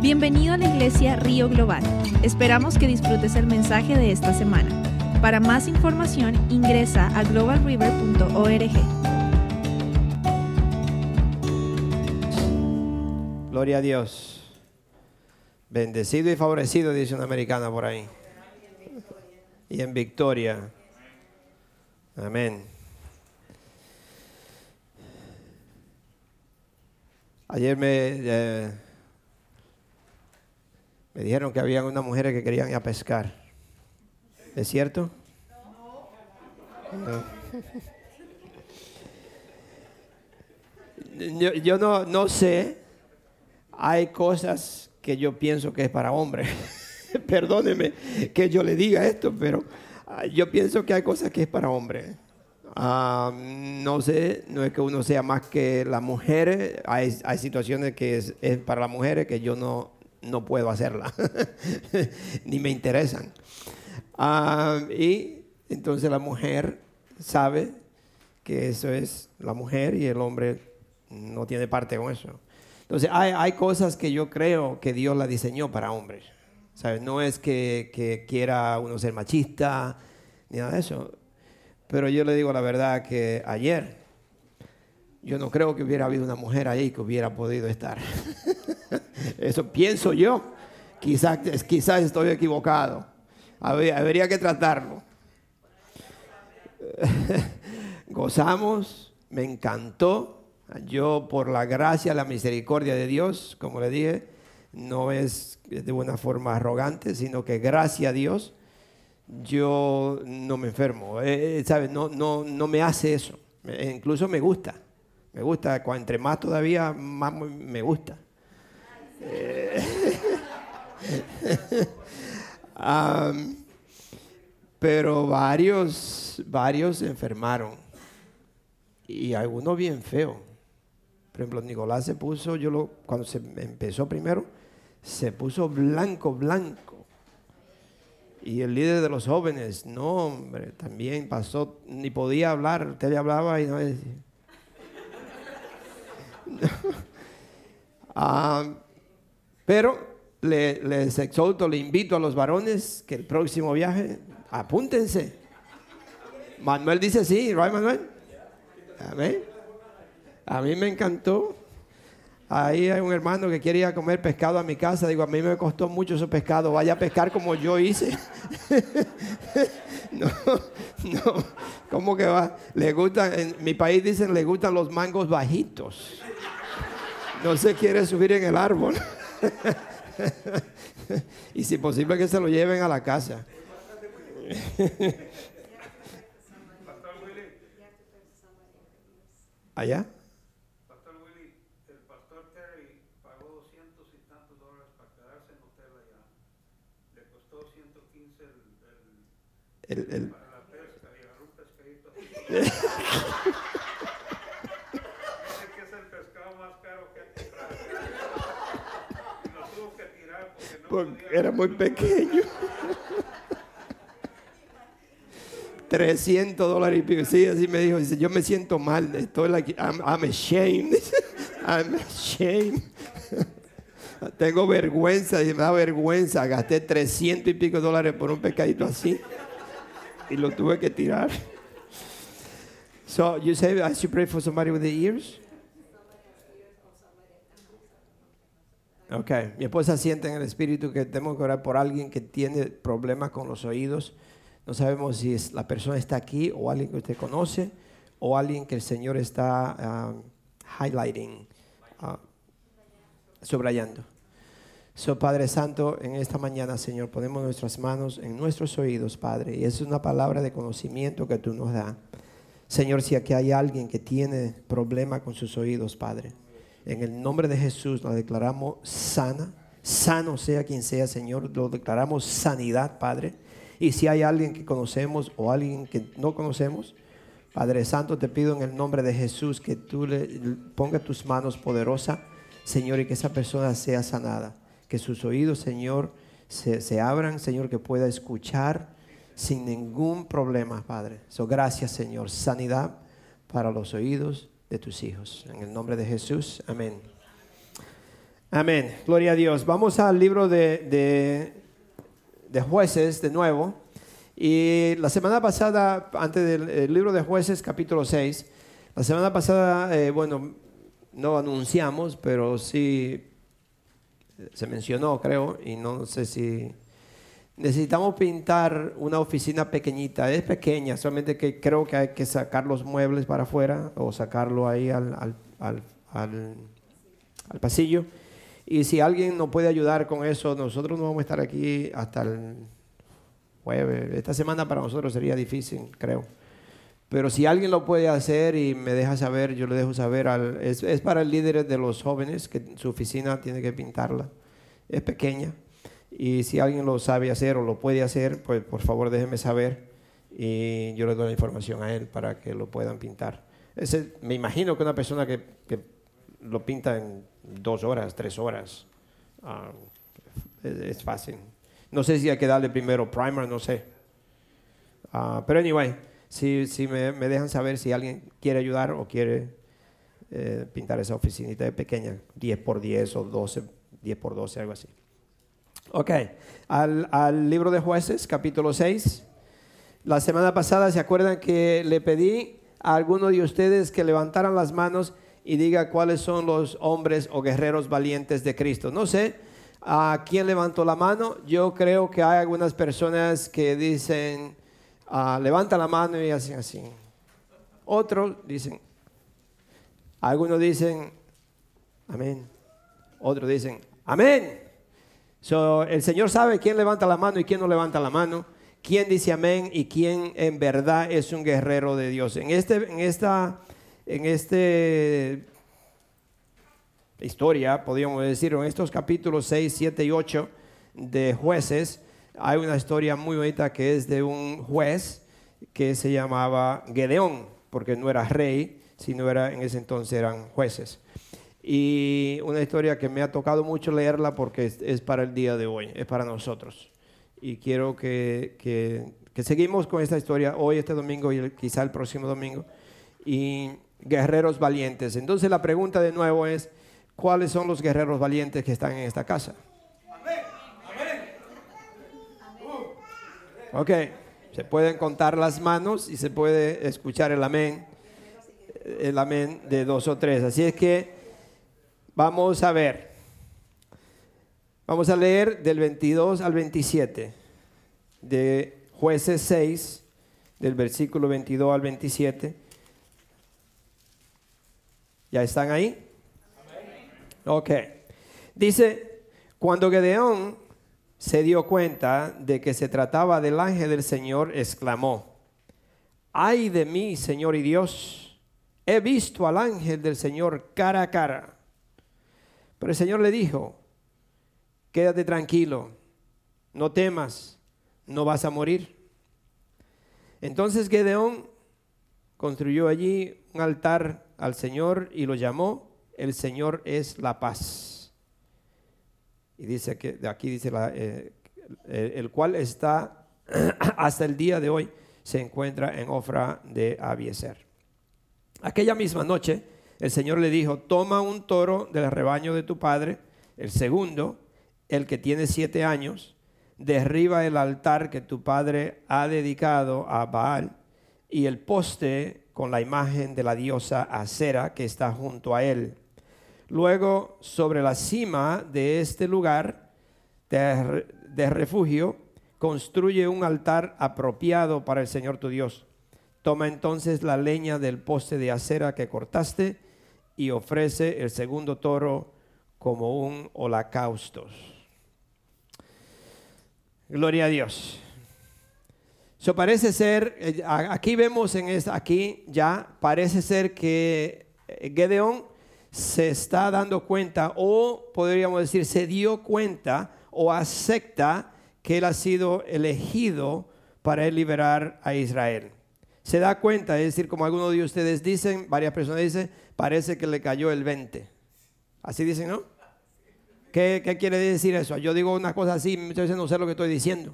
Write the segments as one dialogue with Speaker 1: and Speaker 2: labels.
Speaker 1: Bienvenido a la iglesia Río Global. Esperamos que disfrutes el mensaje de esta semana. Para más información ingresa a globalriver.org.
Speaker 2: Gloria a Dios. Bendecido y favorecido, dice una americana por ahí. Y en victoria. Amén. Ayer me, eh, me dijeron que había unas mujeres que querían ir a pescar. ¿Es cierto? No. Yo, yo no, no sé. Hay cosas que yo pienso que es para hombres. Perdóneme que yo le diga esto, pero ah, yo pienso que hay cosas que es para hombres. Ah, no sé, no es que uno sea más que las mujeres. Hay, situaciones que es para las mujeres que yo no, no puedo hacerla, ni me interesan. Ah, y entonces la mujer sabe que eso es la mujer y el hombre no tiene parte con eso. Entonces hay, cosas que yo creo que Dios la diseñó para hombres. ¿sabes? No es que, que quiera uno ser machista ni nada de eso. Pero yo le digo la verdad que ayer yo no creo que hubiera habido una mujer ahí que hubiera podido estar. Eso pienso yo. Quizás, quizás estoy equivocado. Habría que tratarlo. Gozamos, me encantó. Yo por la gracia, la misericordia de Dios, como le dije, no es de una forma arrogante, sino que gracias a Dios yo no me enfermo. Eh, ¿sabes? No, no, no me hace eso. Incluso me gusta. Me gusta. Entre más todavía, más me gusta. um, pero varios, varios se enfermaron. Y algunos bien feos. Por ejemplo, Nicolás se puso, yo lo, cuando se empezó primero, se puso blanco, blanco. Y el líder de los jóvenes, no, hombre, también pasó, ni podía hablar, usted le hablaba y no decía. pero les exhorto, le invito a los varones que el próximo viaje, apúntense. Manuel dice sí, ¿right, Manuel? Amén. A mí me encantó. Ahí hay un hermano que quiere ir a comer pescado a mi casa. Digo, a mí me costó mucho ese pescado. Vaya a pescar como yo hice. no, no. ¿Cómo que va? Le gustan, en mi país dicen, le gustan los mangos bajitos. No se quiere subir en el árbol. Y si posible que se lo lleven a la casa. ¿Allá?
Speaker 3: Pastor Willy, el pastor Terry pagó 200 y tantos dólares para quedarse en hotel allá. Le costó 115 el, el,
Speaker 2: El, el-
Speaker 3: para la pesca y agarró un pescadito. Dice que es el pescado más caro que ha comprado. Y lo tuvo que tirar porque
Speaker 2: era muy pequeño. 300 dólares y pico. Sí, así me dijo. Yo me siento mal. Estoy like, I'm, I'm ashamed. I'm ashamed. Tengo vergüenza me da vergüenza. Gasté 300 y pico dólares por un pescadito así. Y lo tuve que tirar. So, you say I should pray for somebody with the ears? Ok, mi esposa siente en el espíritu que tenemos que orar por alguien que tiene problemas con los oídos. No sabemos si la persona está aquí o alguien que usted conoce o alguien que el Señor está um, highlighting, uh, subrayando. So, Padre Santo, en esta mañana, Señor, ponemos nuestras manos en nuestros oídos, Padre, y es una palabra de conocimiento que tú nos das. Señor, si aquí hay alguien que tiene problema con sus oídos, Padre, en el nombre de Jesús la declaramos sana, sano sea quien sea, Señor, lo declaramos sanidad, Padre. Y si hay alguien que conocemos o alguien que no conocemos, Padre Santo, te pido en el nombre de Jesús que tú le pongas tus manos poderosas, Señor, y que esa persona sea sanada. Que sus oídos, Señor, se, se abran, Señor, que pueda escuchar sin ningún problema, Padre. So, gracias, Señor. Sanidad para los oídos de tus hijos. En el nombre de Jesús, amén. Amén. Gloria a Dios. Vamos al libro de, de, de jueces de nuevo. Y la semana pasada, antes del el libro de jueces, capítulo 6, la semana pasada, eh, bueno, no anunciamos, pero sí se mencionó, creo, y no sé si necesitamos pintar una oficina pequeñita. Es pequeña, solamente que creo que hay que sacar los muebles para afuera o sacarlo ahí al, al, al, pasillo. Y si alguien nos puede ayudar con eso, nosotros no vamos a estar aquí hasta el jueves. Esta semana para nosotros sería difícil, creo. Pero si alguien lo puede hacer y me deja saber, yo le dejo saber. Al, es para el líder de los jóvenes que su oficina tiene que pintarla. Es pequeña. Y si alguien lo sabe hacer o lo puede hacer, pues por favor déjeme saber y yo le doy la información a él para que lo puedan pintar. Me imagino que una persona que, lo pinta en dos horas, tres horas, ah, es, fácil. No sé si hay que darle primero primer, no sé. Ah, pero anyway, si, me dejan saber si alguien quiere ayudar o quiere eh, pintar esa oficinita pequeña, 10 por 10 o 12, 10 por 12, algo así. Ok, al, libro de jueces, capítulo 6. La semana pasada, ¿se acuerdan que le pedí a alguno de ustedes que levantaran las manos y diga cuáles son los hombres o guerreros valientes de Cristo? No sé a quién levantó la mano. Yo creo que hay algunas personas que dicen, ah, levanta la mano y hacen así. Otros dicen, algunos dicen, amén. Otros dicen, amén. So, el Señor sabe quién levanta la mano y quién no levanta la mano, quién dice amén y quién en verdad es un guerrero de Dios. En este, esta, este historia, podríamos decir, en estos capítulos 6, 7 y 8 de jueces, hay una historia muy bonita que es de un juez que se llamaba Gedeón, porque no era rey, sino era en ese entonces eran jueces. Y una historia que me ha tocado mucho leerla porque es, es para el día de hoy, es para nosotros. Y quiero que, que, que seguimos con esta historia hoy, este domingo y el- quizá el próximo domingo. Y guerreros valientes. Entonces la pregunta de nuevo es, ¿cuáles son los guerreros valientes que están en esta casa? Ok, se pueden contar las manos y se puede escuchar el amén, el amén de dos o tres. Así es que vamos a ver. Vamos a leer del 22 al 27 de jueces 6, del versículo 22 al 27. ¿Ya están ahí? Ok. Dice, cuando Gedeón se dio cuenta de que se trataba del ángel del Señor, exclamó, ay de mí, Señor y Dios, he visto al ángel del Señor cara a cara. Pero el Señor le dijo, quédate tranquilo, no temas, no vas a morir. Entonces Gedeón construyó allí un altar al Señor y lo llamó, el Señor es la paz. Y dice que de aquí dice la, eh, el, cual está hasta el día de hoy se encuentra en Ofra de Abieser. Aquella misma noche el Señor le dijo, toma un toro del rebaño de tu padre, el segundo, el que tiene siete años, derriba el altar que tu padre ha dedicado a Baal y el poste con la imagen de la diosa Acera que está junto a él. Luego, sobre la cima de este lugar de, de refugio, construye un altar apropiado para el Señor tu Dios. Toma entonces la leña del poste de acera que cortaste y ofrece el segundo toro como un holocausto. Gloria a Dios. Eso parece ser, eh, aquí vemos en esta, aquí ya parece ser que eh, Gedeón se está dando cuenta o podríamos decir se dio cuenta o acepta que él ha sido elegido para liberar a Israel. Se da cuenta, es decir, como algunos de ustedes dicen, varias personas dicen, parece que le cayó el 20. Así dicen, ¿no? ¿Qué, quiere decir eso? Yo digo una cosa así, muchas veces no sé lo que estoy diciendo.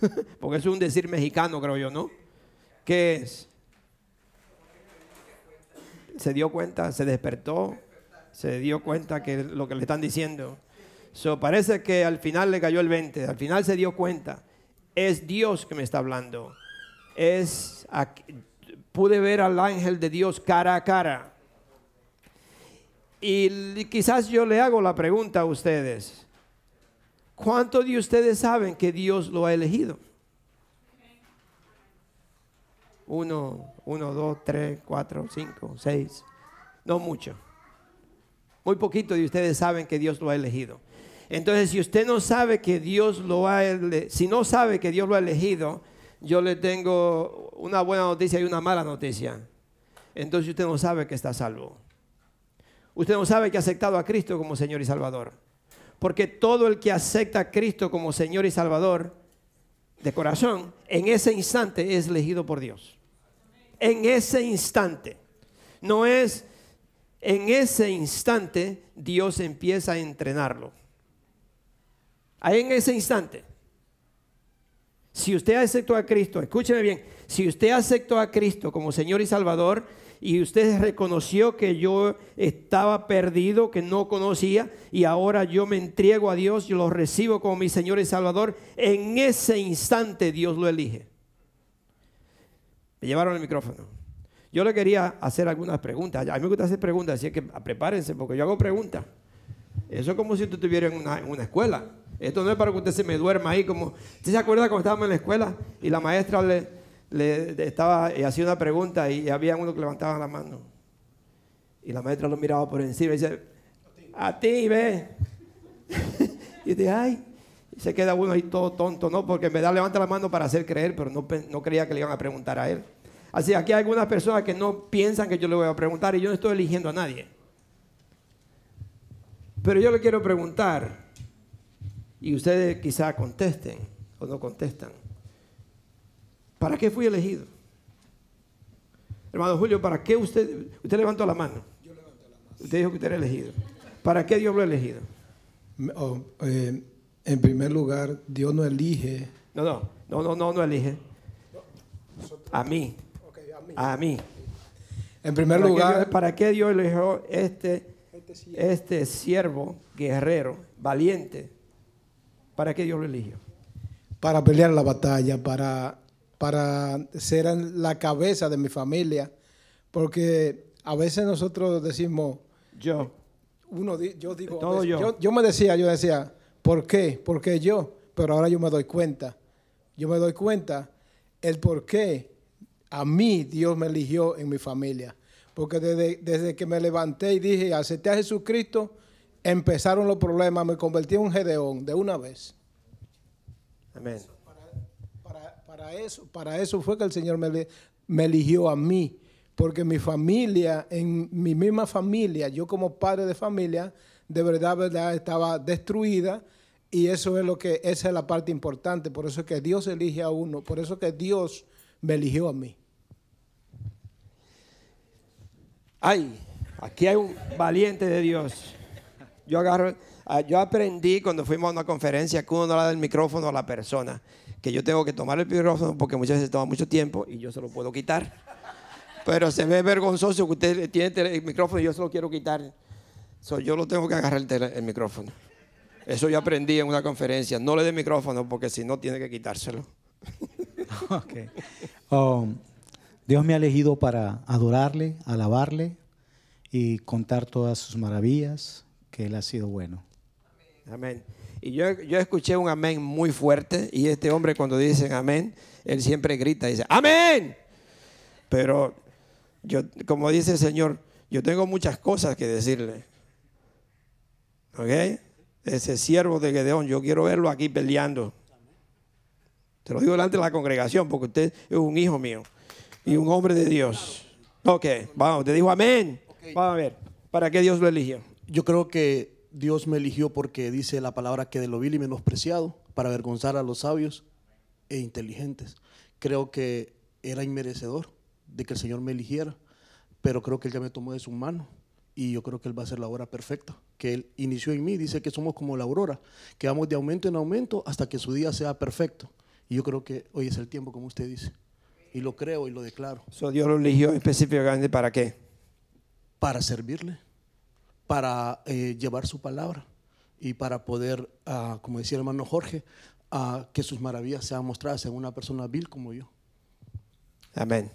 Speaker 2: Porque es un decir mexicano, creo yo, ¿no? ¿Qué es? Se dio cuenta, se despertó, Se dio cuenta que lo que le están diciendo. So, parece que al final le cayó el 20. Al final se dio cuenta. Es Dios que me está hablando. Es pude ver al ángel de Dios cara a cara. Y quizás yo le hago la pregunta a ustedes. ¿Cuántos de ustedes saben que Dios lo ha elegido? Uno, uno, dos, tres, cuatro, cinco, seis. No mucho. Muy poquito de ustedes saben que Dios lo ha elegido. Entonces, si usted no sabe que Dios lo ha si no sabe que Dios lo ha elegido, yo le tengo una buena noticia y una mala noticia. Entonces usted no sabe que está salvo. Usted no sabe que ha aceptado a Cristo como Señor y Salvador. Porque todo el que acepta a Cristo como Señor y Salvador de corazón, en ese instante es elegido por Dios. En ese instante. No es en ese instante Dios empieza a entrenarlo. Ahí en ese instante. Si usted aceptó a Cristo, escúcheme bien, si usted aceptó a Cristo como Señor y Salvador y usted reconoció que yo estaba perdido, que no conocía y ahora yo me entrego a Dios, yo lo recibo como mi Señor y Salvador, en ese instante Dios lo elige. Me llevaron el micrófono. Yo le quería hacer algunas preguntas. A mí me gusta hacer preguntas, así que prepárense porque yo hago preguntas. Eso es como si tú estuvieras una, en una escuela. Esto no es para que usted se me duerma ahí como... ¿Usted se acuerda cuando estábamos en la escuela y la maestra le, estaba y hacía una pregunta y había uno que levantaba la mano? Y la maestra lo miraba por encima y dice, a ti, ve. y dice, ay, y se queda uno ahí todo tonto, ¿no? Porque en verdad levanta la mano para hacer creer, pero no, no creía que le iban a preguntar a él. Así, aquí hay algunas personas que no piensan que yo le voy a preguntar y yo no estoy eligiendo a nadie. Pero yo le quiero preguntar, y ustedes quizá contesten o no contestan, ¿para qué fui elegido? Hermano Julio, ¿para qué usted, usted levantó la mano? Usted dijo que usted era elegido. ¿Para qué Dios lo ha elegido?
Speaker 4: Oh, eh, en primer lugar, Dios no elige.
Speaker 2: No, no, no, no, no, no elige. A mí, a mí.
Speaker 4: En primer
Speaker 2: ¿Para qué
Speaker 4: lugar,
Speaker 2: Dios- ¿Para qué Dios eligió este, este siervo guerrero, valiente? ¿Para qué Dios lo eligió?
Speaker 4: para pelear la batalla, para, para ser la cabeza de mi familia, porque a veces nosotros decimos,
Speaker 2: Yo.
Speaker 4: uno, yo digo,
Speaker 2: Todo yo.
Speaker 4: yo, yo me decía, yo decía, ¿por qué? ¿Por qué yo? Pero ahora yo me doy cuenta, yo me doy cuenta el por qué a mí Dios me eligió en mi familia. Porque desde, desde que me levanté y dije, acepté a Jesucristo, empezaron los problemas, me convertí en un gedeón de una vez.
Speaker 2: Amén.
Speaker 4: Para, para eso, para eso fue que el Señor me, me eligió a mí, porque mi familia, en mi misma familia, yo como padre de familia, de verdad, verdad, estaba destruida y eso es lo que, esa es la parte importante, por eso es que Dios elige a uno, por eso es que Dios me eligió a mí.
Speaker 2: Ay, aquí hay un valiente de Dios. Yo agarro, ah, yo aprendí cuando fuimos a una conferencia que uno no le da el micrófono a la persona, que yo tengo que tomar el micrófono porque muchas veces toma mucho tiempo y yo se lo puedo quitar. Pero se ve vergonzoso que usted tiene el micrófono y yo se lo quiero quitar. So, yo lo tengo que agarrar el, el micrófono. Eso yo aprendí en una conferencia. No le dé micrófono porque si no tiene que quitárselo.
Speaker 5: Ok. Um, Dios me ha elegido para adorarle, alabarle y contar todas sus maravillas, que Él ha sido bueno.
Speaker 2: Amén. Y yo, yo escuché un amén muy fuerte y este hombre cuando dicen amén, él siempre grita y dice, amén. Pero yo, como dice el Señor, yo tengo muchas cosas que decirle. ¿Ok? Ese siervo de Gedeón, yo quiero verlo aquí peleando. Te lo digo delante de la congregación porque usted es un hijo mío y un hombre de Dios. Ok, vamos, te dijo amén. Vamos a ver, ¿para qué Dios lo eligió?
Speaker 6: Yo creo que Dios me eligió porque dice la palabra que de lo vil y menospreciado para avergonzar a los sabios e inteligentes. Creo que era inmerecedor de que el Señor me eligiera, pero creo que Él ya me tomó de su mano y yo creo que Él va a hacer la obra perfecta, que Él inició en mí. Dice que somos como la aurora, que vamos de aumento en aumento hasta que su día sea perfecto. Y yo creo que hoy es el tiempo, como usted dice. Y lo creo y lo declaro.
Speaker 2: So, Dios lo eligió específicamente para qué?
Speaker 6: Para servirle. Para eh, llevar su palabra y para poder, ah, como decía el hermano Jorge, ah, que sus maravillas sean mostradas en una persona vil como yo.
Speaker 2: Amén.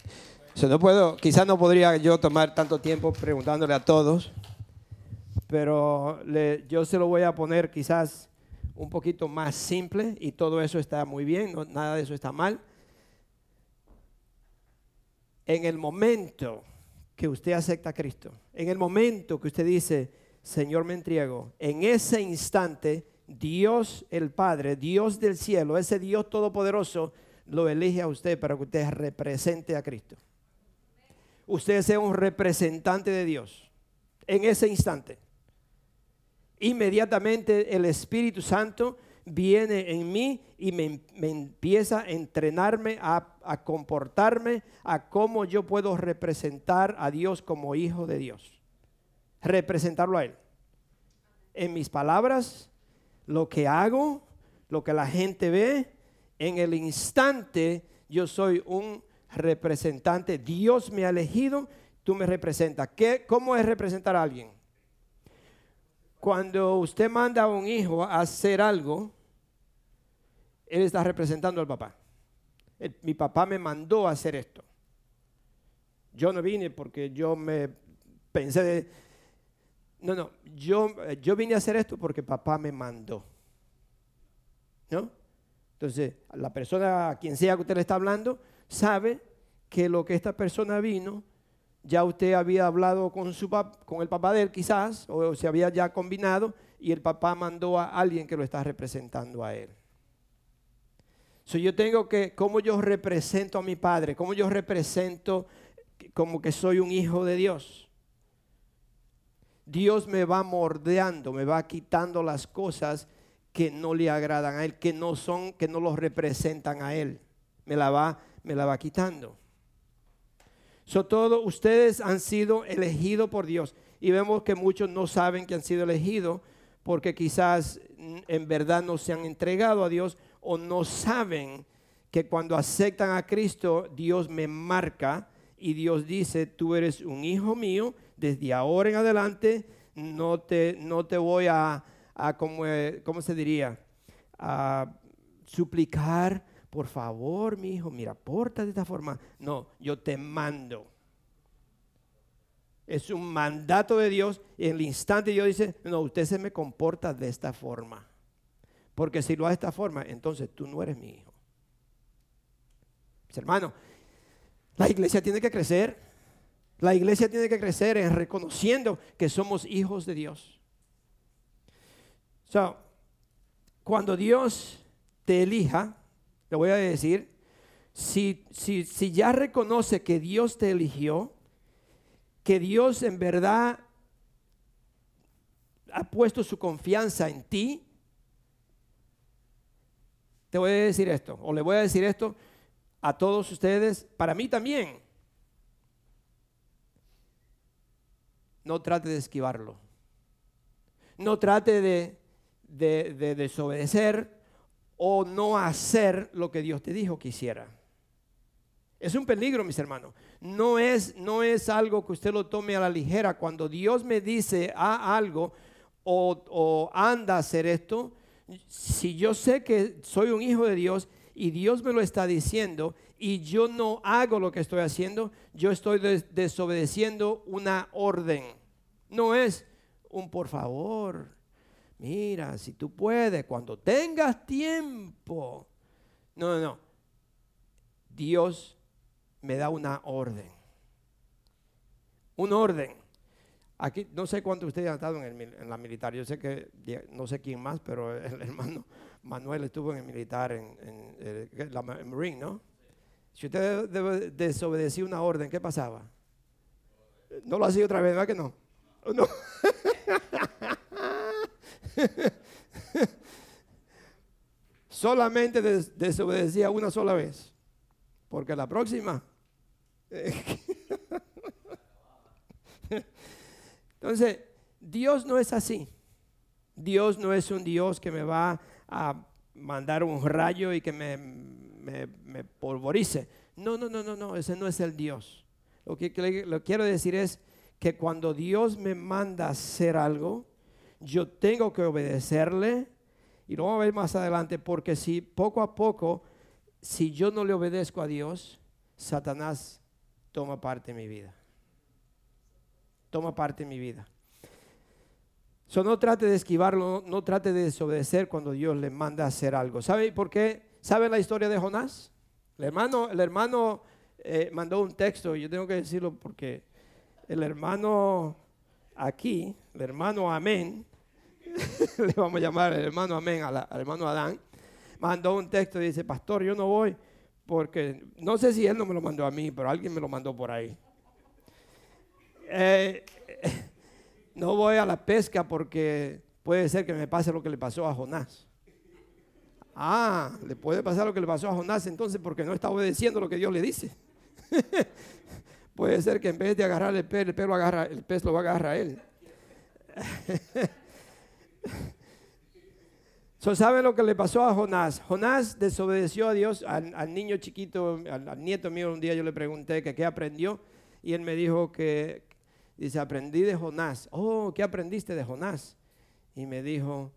Speaker 2: So, no puedo, quizás no podría yo tomar tanto tiempo preguntándole a todos, pero yo se lo voy a poner quizás un poquito más simple y todo eso está muy bien, nada de eso está mal. En el momento que usted acepta a Cristo, en el momento que usted dice, Señor me entrego, en ese instante Dios el Padre, Dios del cielo, ese Dios todopoderoso, lo elige a usted para que usted represente a Cristo. Usted sea un representante de Dios en ese instante. Inmediatamente el Espíritu Santo viene en mí y me, me empieza a entrenarme, a, a comportarme, a cómo yo puedo representar a Dios como hijo de Dios. Representarlo a Él. En mis palabras, lo que hago, lo que la gente ve, en el instante yo soy un representante. Dios me ha elegido, tú me representas. ¿Qué, ¿Cómo es representar a alguien? Cuando usted manda a un hijo a hacer algo, él está representando al papá. Mi papá me mandó a hacer esto. Yo no vine porque yo me pensé de, no, no, yo, yo vine a hacer esto porque papá me mandó. ¿No? Entonces, la persona a quien sea que usted le está hablando sabe que lo que esta persona vino, ya usted había hablado con, su pap- con el papá de él quizás, o se había ya combinado, y el papá mandó a alguien que lo está representando a él. So, yo tengo que, ¿cómo yo represento a mi padre? ¿Cómo yo represento como que soy un hijo de Dios? Dios me va mordeando, me va quitando las cosas que no le agradan a él, que no son, que no los representan a él. Me la va, me la va quitando. So, todo ustedes han sido elegidos por Dios y vemos que muchos no saben que han sido elegidos porque quizás en verdad no se han entregado a Dios o no saben que cuando aceptan a Cristo Dios me marca y Dios dice, tú eres un hijo mío, desde ahora en adelante no te, no te voy a, a como, eh, ¿cómo se diría? A suplicar, por favor, mi hijo, mira, porta de esta forma. No, yo te mando. Es un mandato de Dios y en el instante Dios dice, no, usted se me comporta de esta forma. Porque si lo hace de esta forma, entonces tú no eres mi hijo. Mis hermanos, la iglesia tiene que crecer. La iglesia tiene que crecer en reconociendo que somos hijos de Dios. So, cuando Dios te elija, le voy a decir, si, si, si ya reconoce que Dios te eligió, que Dios en verdad ha puesto su confianza en ti, te voy a decir esto, o le voy a decir esto a todos ustedes, para mí también. No trate de esquivarlo. No trate de, de, de desobedecer o no hacer lo que Dios te dijo que hiciera. Es un peligro, mis hermanos. No es, no es algo que usted lo tome a la ligera. Cuando Dios me dice a algo o, anda a hacer esto, si yo sé que soy un hijo de Dios y Dios me lo está diciendo y yo no hago lo que estoy haciendo, yo estoy des- desobedeciendo una orden. No es un por favor. Mira, si tú puedes, cuando tengas tiempo. No, no, no. Dios me da una orden. Un orden. Aquí no sé cuántos de ustedes han estado en, la militar. Yo sé que no sé quién más, pero el hermano Manuel estuvo en el militar en, en, la ma- Marine, ¿no? Si usted desobedecía una orden, ¿qué pasaba? No lo hacía otra vez, ¿verdad que no? No. Solamente des- desobedecía una sola vez. Porque la próxima. Entonces, Dios no es así. Dios no es un Dios que me va a mandar un rayo y que me, me, me polvorice. No, no, no, no, no, ese no es el Dios. Lo que, lo que quiero decir es que cuando Dios me manda hacer algo, yo tengo que obedecerle. Y lo vamos a ver más adelante, porque si poco a poco, si yo no le obedezco a Dios, Satanás toma parte en mi vida. Toma parte en mi vida. So, no trate de esquivarlo, no, trate de desobedecer cuando Dios le manda a hacer algo. ¿Sabe por qué? ¿Sabe la historia de Jonás? El hermano, el hermano eh, mandó un texto, yo tengo que decirlo porque el hermano aquí, el hermano Amén, le vamos a llamar el hermano Amén al, hermano Adán, mandó un texto y dice, pastor, yo no voy porque no sé si él no me lo mandó a mí, pero alguien me lo mandó por ahí. Eh, no voy a la pesca porque puede ser que me pase lo que le pasó a Jonás. Ah, le puede pasar lo que le pasó a Jonás entonces porque no está obedeciendo lo que Dios le dice. puede ser que en vez de agarrar el pez, el pez lo, agarra, el pez lo va a agarrar a él. So, ¿Sabe lo que le pasó a Jonás? Jonás desobedeció a Dios, al, al niño chiquito, al, nieto mío, un día yo le pregunté que qué aprendió y él me dijo que, dice, aprendí de Jonás. Oh, ¿qué aprendiste de Jonás? Y me dijo,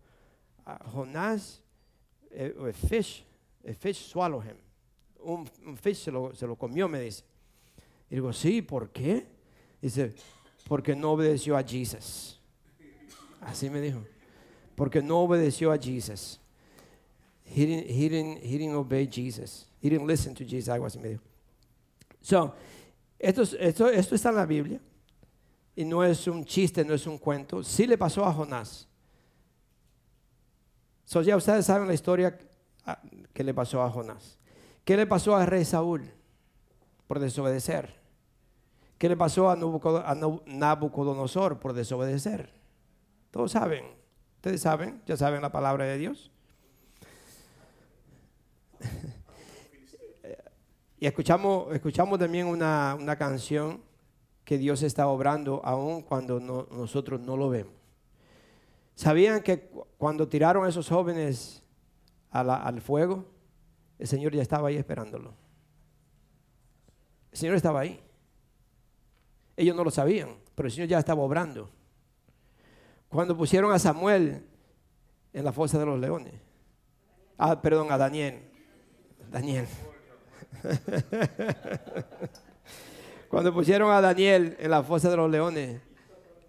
Speaker 2: ah, Jonás, eh, a fish, a fish swallow him. Un, un fish se lo, se lo comió, me dice. Y digo, sí, ¿por qué? Dice, porque no obedeció a Jesus. Así me dijo porque no obedeció a Jesus. He didn't, he didn't, he didn't obey Jesus. He didn't listen to Jesus. Algo así me dijo. So, esto, está en la Biblia. Y no es un chiste, no es un cuento. Sí le pasó a Jonás. So, ya ustedes saben la historia que le pasó a Jonás. ¿Qué le pasó al rey Saúl? Por desobedecer. ¿Qué le pasó a Nabucodonosor por desobedecer? Todos saben. Ustedes saben, ya saben la palabra de Dios. y escuchamos, escuchamos también una, una, canción que Dios está obrando aún cuando no, nosotros no lo vemos. ¿Sabían que cuando tiraron a esos jóvenes al fuego, el Señor ya estaba ahí esperándolo? El Señor estaba ahí. Ellos no lo sabían, pero el Señor ya estaba obrando. Cuando pusieron a Samuel en la fosa de los leones. Ah, perdón, a Daniel. Daniel. Cuando pusieron a Daniel en la fosa de los leones,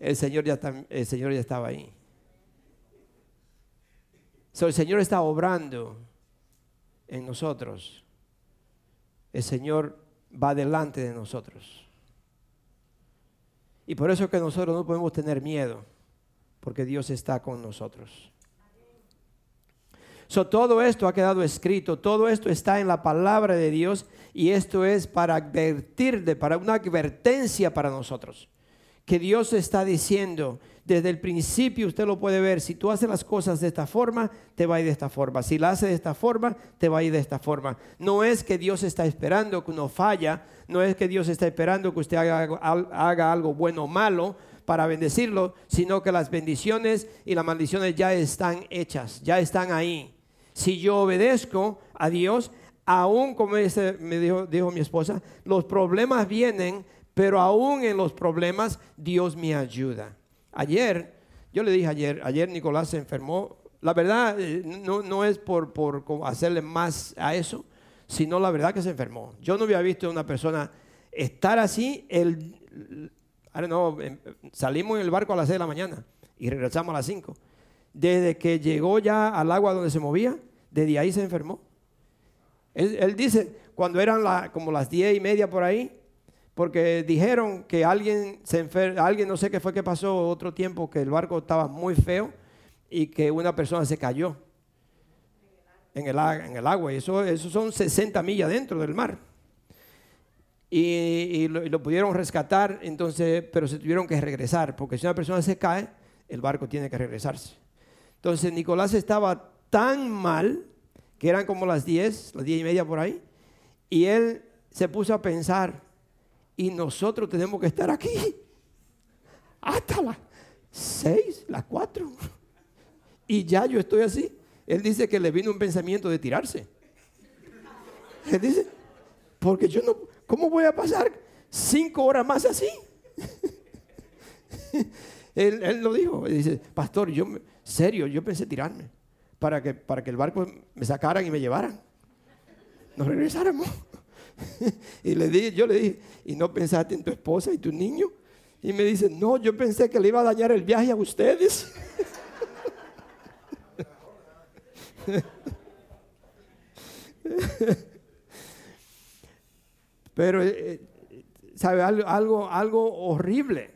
Speaker 2: el Señor ya, el Señor ya estaba ahí. So, el Señor está obrando en nosotros. El Señor va delante de nosotros. Y por eso que nosotros no podemos tener miedo porque Dios está con nosotros. So, todo esto ha quedado escrito, todo esto está en la palabra de Dios y esto es para advertir, de, para una advertencia para nosotros. Que Dios está diciendo, desde el principio usted lo puede ver, si tú haces las cosas de esta forma, te va a ir de esta forma. Si la hace de esta forma, te va a ir de esta forma. No es que Dios está esperando que uno falla, no es que Dios está esperando que usted haga, haga algo bueno o malo, para bendecirlo, sino que las bendiciones y las maldiciones ya están hechas, ya están ahí. Si yo obedezco a Dios, aún como me dijo, dijo mi esposa, los problemas vienen, pero aún en los problemas Dios me ayuda. Ayer, yo le dije ayer, ayer Nicolás se enfermó. La verdad eh, no, no es por, por hacerle más a eso, sino la verdad que se enfermó. Yo no había visto a una persona estar así el, no, em, salimos en el barco a las 6 de la mañana y regresamos a las 5. Desde que llegó ya al agua donde se movía, desde ahí se enfermó. Él, dice, cuando eran como las 10 y media por ahí, porque dijeron que alguien se enfermó, alguien no sé qué fue que pasó otro tiempo, que el barco estaba muy feo y que una persona se cayó en el, en el agua. Y eso, eso son 60 millas dentro del mar y, lo, pudieron rescatar, entonces, pero se tuvieron que regresar, porque si una persona se cae, el barco tiene que regresarse. Entonces Nicolás estaba tan mal, que eran como las 10, las 10 y media por ahí, y él se puso a pensar, y nosotros tenemos que estar aquí hasta las 6, las 4, y ya yo estoy así. Él dice que le vino un pensamiento de tirarse. Él dice, porque yo no, ¿Cómo voy a pasar cinco horas más así? él, lo dijo. Dice, pastor, yo, serio, yo pensé tirarme para que, para que el barco me sacaran y me llevaran. Nos regresáramos. y le dije, yo le dije, ¿y no pensaste en tu esposa y tu niño? Y me dice, no, yo pensé que le iba a dañar el viaje a ustedes. Pero, eh, eh, ¿sabe? Algo, algo, algo horrible.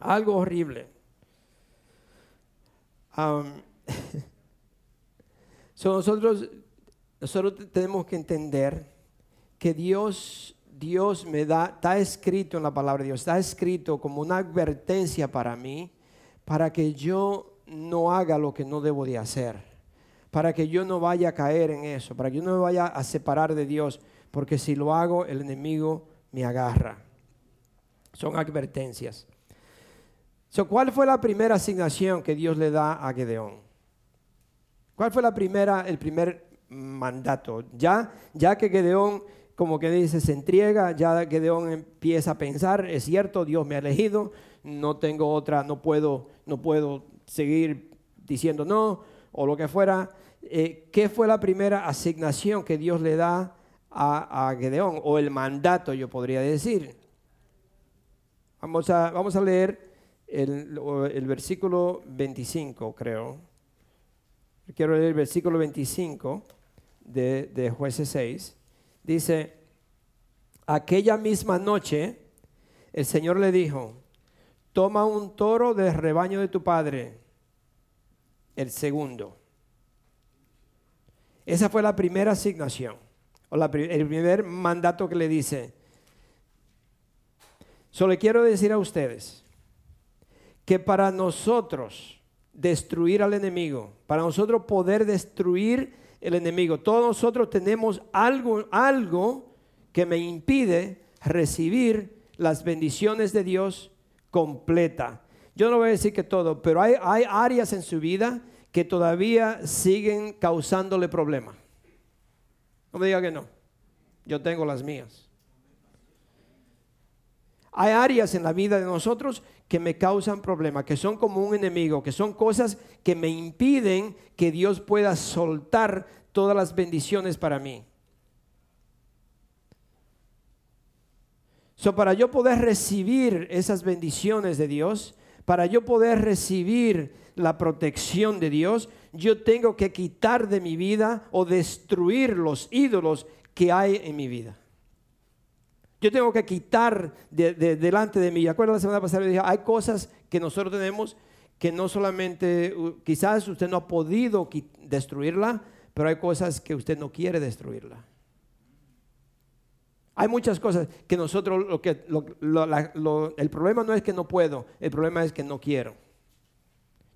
Speaker 2: Algo horrible. Nosotros, nosotros te- tenemos que entender que Dios, Dios me da, está escrito en la palabra de Dios, está escrito como una advertencia para mí, para que yo no haga lo que no debo de hacer, para que yo no vaya a caer en eso, para que yo no me vaya a separar de Dios, porque si lo hago, el enemigo me agarra. Son advertencias. So, ¿Cuál fue la primera asignación que Dios le da a Gedeón? ¿Cuál fue la primera, el primer mandato? Ya, ya que Gedeón, como que dice, se entrega, ya Gedeón empieza a pensar, es cierto, Dios me ha elegido, no tengo otra, no puedo, no puedo seguir diciendo no, o lo que fuera. Eh, ¿Qué fue la primera asignación que Dios le da a, a Gedeón? O el mandato, yo podría decir. Vamos a, vamos a leer el, el versículo 25, creo. Quiero leer el versículo 25 de, de Jueces 6. Dice, aquella misma noche el Señor le dijo, toma un toro del rebaño de tu padre, el segundo. Esa fue la primera asignación, o la el primer mandato que le dice. Solo quiero decir a ustedes que para nosotros destruir al enemigo, para nosotros poder destruir el enemigo, todos nosotros tenemos algo, algo que me impide recibir las bendiciones de Dios completa. Yo no voy a decir que todo, pero hay áreas en su vida que todavía siguen causándole problemas. No me diga que no. Yo tengo las mías. Hay áreas en la vida de nosotros que me causan problemas, que son como un enemigo, que son cosas que me impiden que Dios pueda soltar todas las bendiciones para mí. So, para yo poder recibir esas bendiciones de Dios, para yo poder recibir la protección de Dios, yo tengo que quitar de mi vida o destruir los ídolos que hay en mi vida. Yo tengo que quitar de, de- delante de mí. ¿Acuerdan la semana pasada? Yo dije, hay cosas que nosotros tenemos que no solamente, quizás usted no ha podido destruirla, pero hay cosas que usted no quiere destruirla. Hay muchas cosas que nosotros, lo que, lo- lo- el problema no es que no puedo, el problema es que no quiero.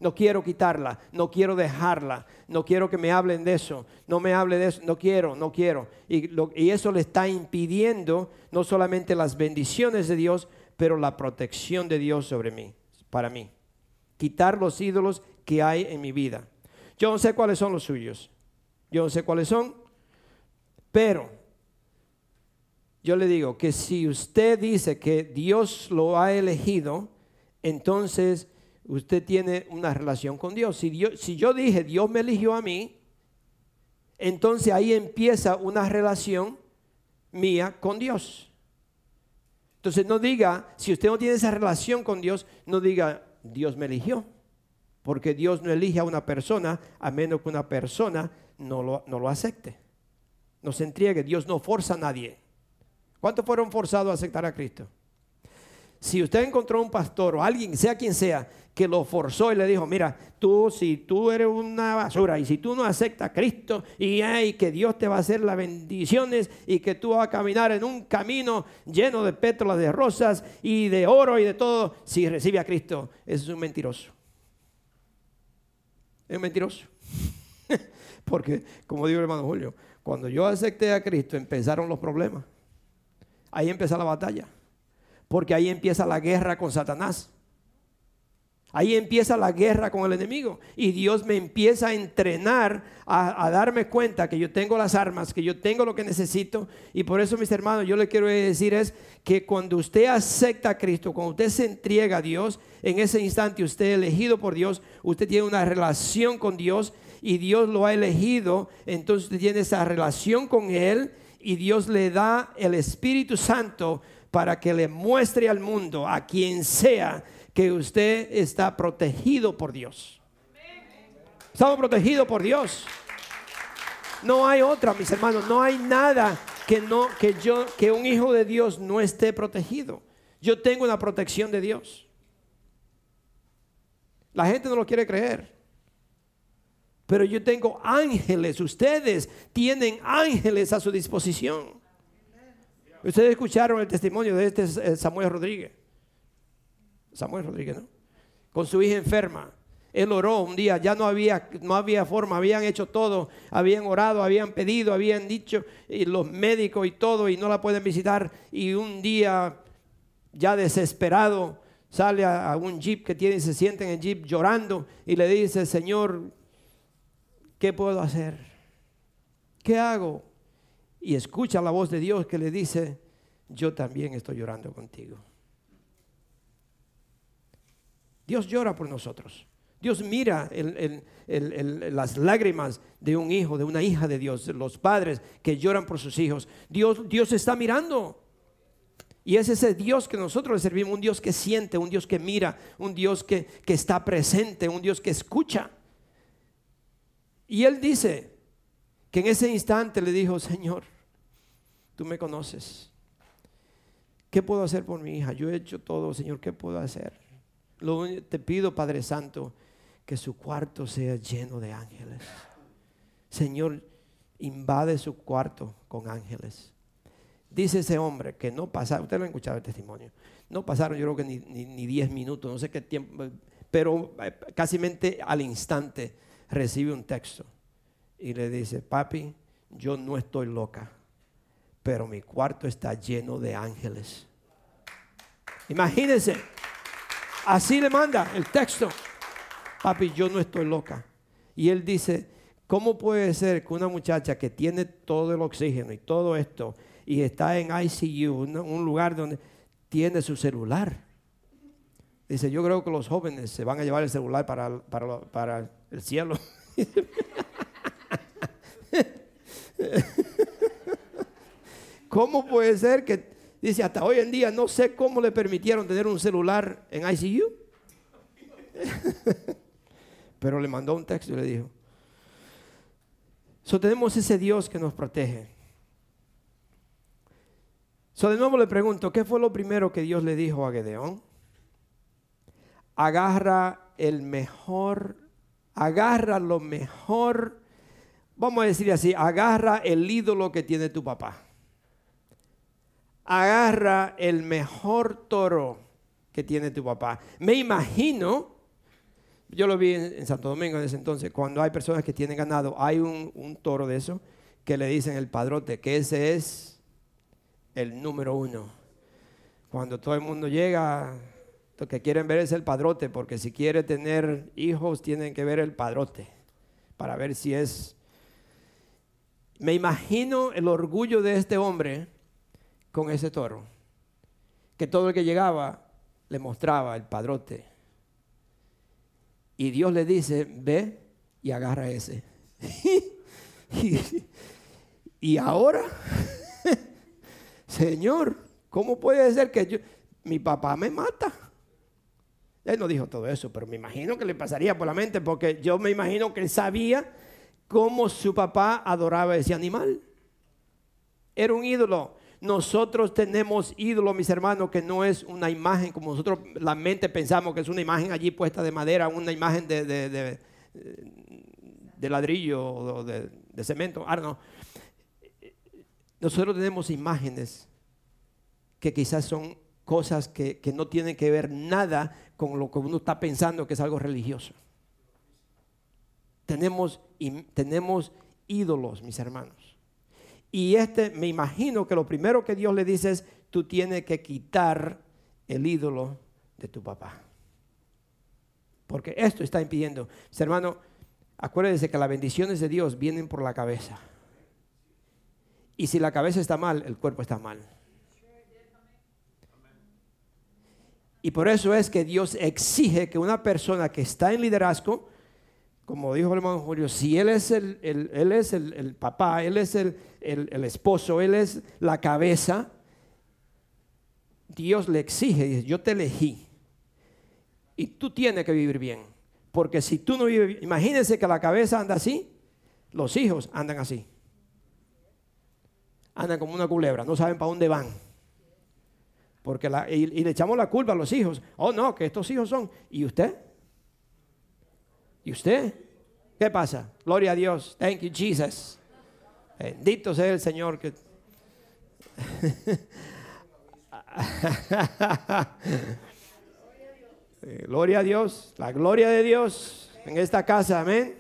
Speaker 2: No quiero quitarla, no quiero dejarla, no quiero que me hablen de eso, no me hable de eso, no quiero, no quiero. Y, y eso le está impidiendo no solamente las bendiciones de Dios, pero la protección de Dios sobre mí, para mí. Quitar los ídolos que hay en mi vida. Yo no sé cuáles son los suyos, yo no sé cuáles son, pero yo le digo que si usted dice que Dios lo ha elegido, entonces usted tiene una relación con Dios. Si, yo dije Dios me eligió a mí, entonces ahí empieza una relación mía con Dios. Entonces no diga, si usted no tiene esa relación con Dios, no diga Dios me eligió. Porque Dios no elige a una persona a menos que una persona no lo, no lo acepte. No se entregue. Dios no forza a nadie. ¿Cuántos fueron forzados a aceptar a Cristo? Si usted encontró un pastor o alguien, sea quien sea, que lo forzó y le dijo, mira, tú si tú eres una basura y si tú no aceptas a Cristo y ay, que Dios te va a hacer las bendiciones y que tú vas a caminar en un camino lleno de pétalas de rosas y de oro y de todo, si recibe a Cristo, es un mentiroso. Es un mentiroso. Porque, como digo el hermano Julio, cuando yo acepté a Cristo empezaron los problemas. Ahí empieza la batalla. Porque ahí empieza la guerra con Satanás. Ahí empieza la guerra con el enemigo. Y Dios me empieza a entrenar a, darme cuenta que yo tengo las armas, que yo tengo lo que necesito. Y por eso, mis hermanos, yo le quiero decir es que cuando usted acepta a Cristo, cuando usted se entrega a Dios, en ese instante usted es elegido por Dios, usted tiene una relación con Dios y Dios lo ha elegido. Entonces usted tiene esa relación con Él y Dios le da el Espíritu Santo para que le muestre al mundo, a quien sea, que usted está protegido por Dios. Estamos protegidos por Dios. No hay otra, mis hermanos, no hay nada que no que yo que un hijo de Dios no esté protegido. Yo tengo una protección de Dios. La gente no lo quiere creer. Pero yo tengo ángeles, ustedes tienen ángeles a su disposición. Ustedes escucharon el testimonio de este eh, Samuel Rodríguez. Samuel Rodríguez, ¿no? Con su hija enferma. Él oró un día, ya no había, no había forma, habían hecho todo, habían orado, habían pedido, habían dicho, y los médicos y todo, y no la pueden visitar. Y un día, ya desesperado, sale a, un jeep que tiene y se siente en el jeep llorando y le dice, Señor, ¿qué puedo hacer? ¿Qué hago? Y escucha la voz de Dios que le dice, yo también estoy llorando contigo. Dios llora por nosotros. Dios mira las lágrimas de un hijo, de una hija de Dios, los padres que lloran por sus hijos. Dios, Dios está mirando. Y es ese Dios que nosotros le servimos, un Dios que siente, un Dios que mira, un Dios que, que está presente, un Dios que escucha. Y él dice que en ese instante le dijo, Señor, tú me conoces. ¿Qué puedo hacer por mi hija? Yo he hecho todo, Señor, ¿qué puedo hacer? Te pido, Padre Santo, que su cuarto sea lleno de ángeles. Señor, invade su cuarto con ángeles. Dice ese hombre que no pasaron, usted lo ha escuchado el testimonio, no pasaron yo creo que ni 10 minutos, no sé qué tiempo, pero eh, casi al instante recibe un texto y le dice, papi, yo no estoy loca, pero mi cuarto está lleno de ángeles. Imagínense, así le manda el texto papi, yo no estoy loca. Y él dice, ¿cómo puede ser que una muchacha que tiene todo el oxígeno y todo esto y está en ICU, un lugar donde tiene su celular? Dice, yo creo que los jóvenes se van a llevar el celular para, para, el cielo. ¿Cómo puede ser que, dice, hasta hoy en día no sé cómo le permitieron tener un celular en ICU? pero le mandó un texto y le dijo, so tenemos ese Dios que nos protege. So de nuevo le pregunto, ¿qué fue lo primero que Dios le dijo a Gedeón? Agarra el mejor, agarra lo mejor, vamos a decir así, agarra el ídolo que tiene tu papá. Agarra el mejor toro que tiene tu papá. Me imagino yo lo vi en, Santo Domingo en ese entonces, cuando hay personas que tienen ganado, hay un, toro de eso que le dicen el padrote, que ese es el número uno. Cuando todo el mundo llega, lo que quieren ver es el padrote, porque si quiere tener hijos, tienen que ver el padrote, para ver si es... Me imagino el orgullo de este hombre con ese toro, que todo el que llegaba le mostraba el padrote y Dios le dice, ve y agarra ese. y, ahora, Señor, ¿cómo puede ser que yo, mi papá me mata? Él no dijo todo eso, pero me imagino que le pasaría por la mente, porque yo me imagino que él sabía cómo su papá adoraba ese animal. Era un ídolo. Nosotros tenemos ídolo, mis hermanos, que no es una imagen como nosotros la mente pensamos que es una imagen allí puesta de madera, una imagen de, de, ladrillo o de, cemento. Ah, no. Nosotros tenemos imágenes que quizás son cosas que, que no tienen que ver nada con lo que uno está pensando que es algo religioso. Tenemos, tenemos ídolos, mis hermanos. Y este, me imagino que lo primero que Dios le dice es, tú tienes que quitar el ídolo de tu papá. Porque esto está impidiendo. Mis hermano, acuérdense que las bendiciones de Dios vienen por la cabeza. Y si la cabeza está mal, el cuerpo está mal. Y por eso es que Dios exige que una persona que está en liderazgo, como dijo el hermano Julio, si él es el, el- él es el, el papá, él es el, el- esposo, él es la cabeza, Dios le exige, dice, yo te elegí. Y tú tienes que vivir bien. Porque si tú no vives bien, imagínense que la cabeza anda así, los hijos andan así. Andan como una culebra, no saben para dónde van. Porque la- y, y le echamos la culpa a los hijos. Oh, no, que estos hijos son. ¿Y usted? ¿Y usted? ¿Qué pasa? Gloria a Dios. Thank you, Jesus. Bendito sea el Señor que. Gloria a Dios, la gloria de Dios en esta casa, amén.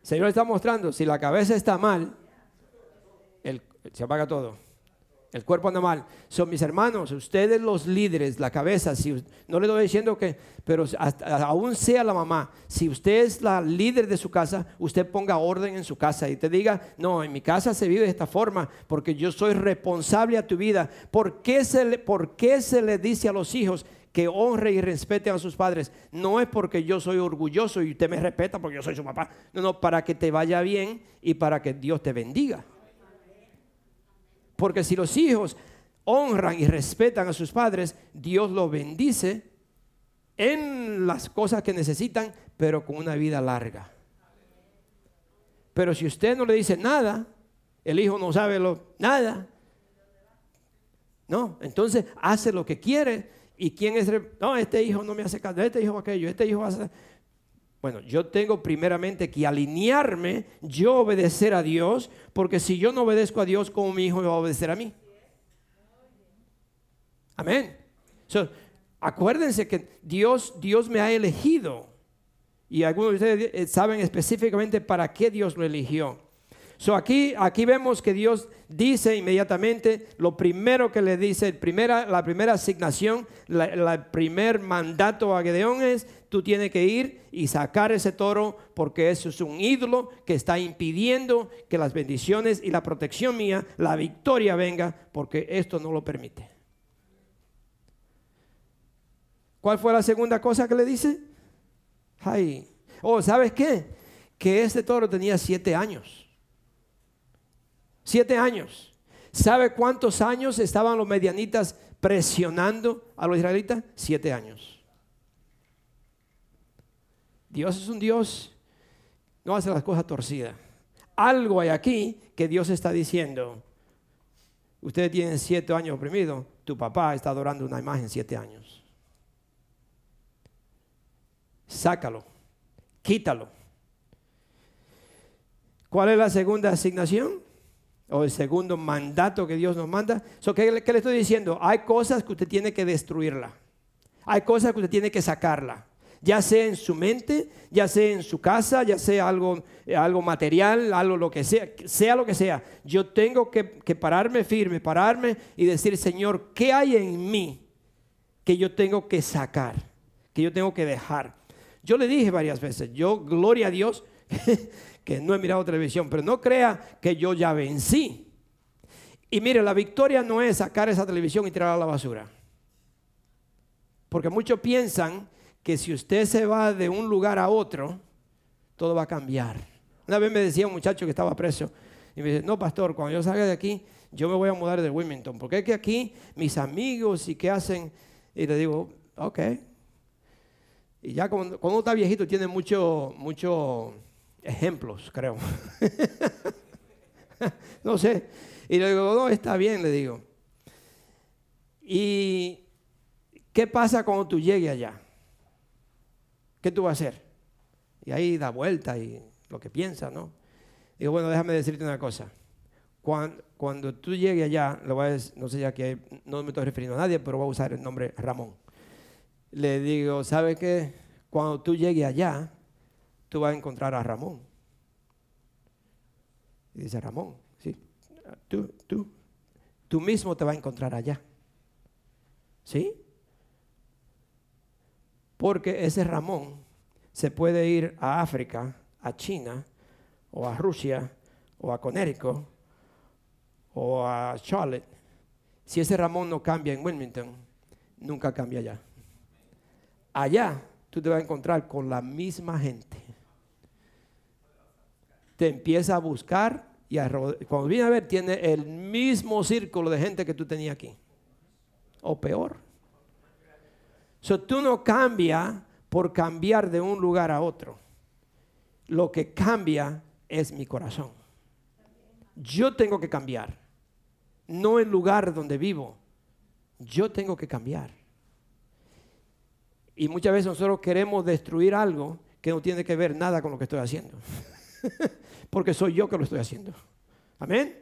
Speaker 2: El Señor está mostrando, si la cabeza está mal, el- se apaga todo. El cuerpo anda mal. Son mis hermanos, ustedes los líderes, la cabeza, si, no le estoy diciendo que, pero hasta- aún sea la mamá, si usted es la líder de su casa, usted ponga orden en su casa y te diga, no, en mi casa se vive de esta forma, porque yo soy responsable a tu vida. ¿Por qué se le, por qué se le dice a los hijos que honre y respeten a sus padres? No es porque yo soy orgulloso y usted me respeta porque yo soy su papá. No, no, para que te vaya bien y para que Dios te bendiga. Porque si los hijos honran y respetan a sus padres, Dios los bendice en las cosas que necesitan, pero con una vida larga. Pero si usted no le dice nada, el hijo no sabe lo, nada. No, entonces hace lo que quiere. ¿Y quién es? No, este hijo no me hace caso, este hijo aquello, este hijo hace... Bueno, yo tengo primeramente que alinearme, yo obedecer a Dios, porque si yo no obedezco a Dios, como mi hijo me va a obedecer a mí? Amén. So, acuérdense que Dios, Dios me ha elegido. Y algunos de ustedes eh, saben específicamente para qué Dios lo eligió. So, aquí, aquí vemos que Dios dice inmediatamente, lo primero que le dice, primera, la primera asignación, el primer mandato a Gedeón es, tú tienes que ir y sacar ese toro porque eso es un ídolo que está impidiendo que las bendiciones y la protección mía, la victoria venga, porque esto no lo permite. ¿Cuál fue la segunda cosa que le dice? Ay, oh, ¿sabes qué? Que este toro tenía siete años. Siete años. ¿Sabe cuántos años estaban los medianitas presionando a los israelitas? Siete años. Dios es un Dios, no hace las cosas torcidas. Algo hay aquí que Dios está diciendo. Ustedes tienen siete años oprimidos, tu papá está adorando una imagen siete años. Sácalo, quítalo. ¿Cuál es la segunda asignación? O el segundo mandato que Dios nos manda. So, ¿qué, le- estoy diciendo? Hay cosas que usted tiene que destruirla. Hay cosas que usted tiene que sacarla. Ya sea en su mente, ya sea en su casa, ya sea algo, eh, algo material, algo lo que sea, sea lo que sea. Yo tengo que, que pararme firme, pararme y decir, Señor, ¿qué hay en mí que yo tengo que sacar? Que yo tengo que dejar. Yo le dije varias veces, yo, gloria a Dios, que no he mirado televisión, pero no crea que yo ya vencí. Y mire, la victoria no es sacar esa televisión y tirarla a la basura. Porque muchos piensan que si usted se va de un lugar a otro, todo va a cambiar. Una vez me decía un muchacho que estaba preso, y me dice, no, pastor, cuando yo salga de aquí, yo me voy a mudar de Wilmington, porque es que aquí mis amigos y qué hacen, y le digo, ok. Y ya cuando, cuando uno está viejito tiene muchos mucho ejemplos, creo. no sé. Y le digo, no, está bien, le digo. ¿Y qué pasa cuando tú llegues allá? ¿Qué tú vas a hacer? Y ahí da vuelta y lo que piensa, ¿no? Digo, bueno, déjame decirte una cosa. Cuando, cuando tú llegues allá, lo voy a no sé ya que no me estoy refiriendo a nadie, pero voy a usar el nombre Ramón. Le digo, ¿sabe qué? Cuando tú llegues allá, tú vas a encontrar a Ramón. Y dice Ramón, sí, tú, tú, tú mismo te vas a encontrar allá. ¿Sí? Porque ese Ramón se puede ir a África, a China, o a Rusia, o a Connecticut, o a Charlotte. Si ese Ramón no cambia en Wilmington, nunca cambia allá. Allá tú te vas a encontrar con la misma gente. Te empieza a buscar y a cuando viene a ver tiene el mismo círculo de gente que tú tenías aquí. O peor. So, tú no cambias por cambiar de un lugar a otro. Lo que cambia es mi corazón. Yo tengo que cambiar. No el lugar donde vivo. Yo tengo que cambiar. Y muchas veces nosotros queremos destruir algo que no tiene que ver nada con lo que estoy haciendo. Porque soy yo que lo estoy haciendo. Amén.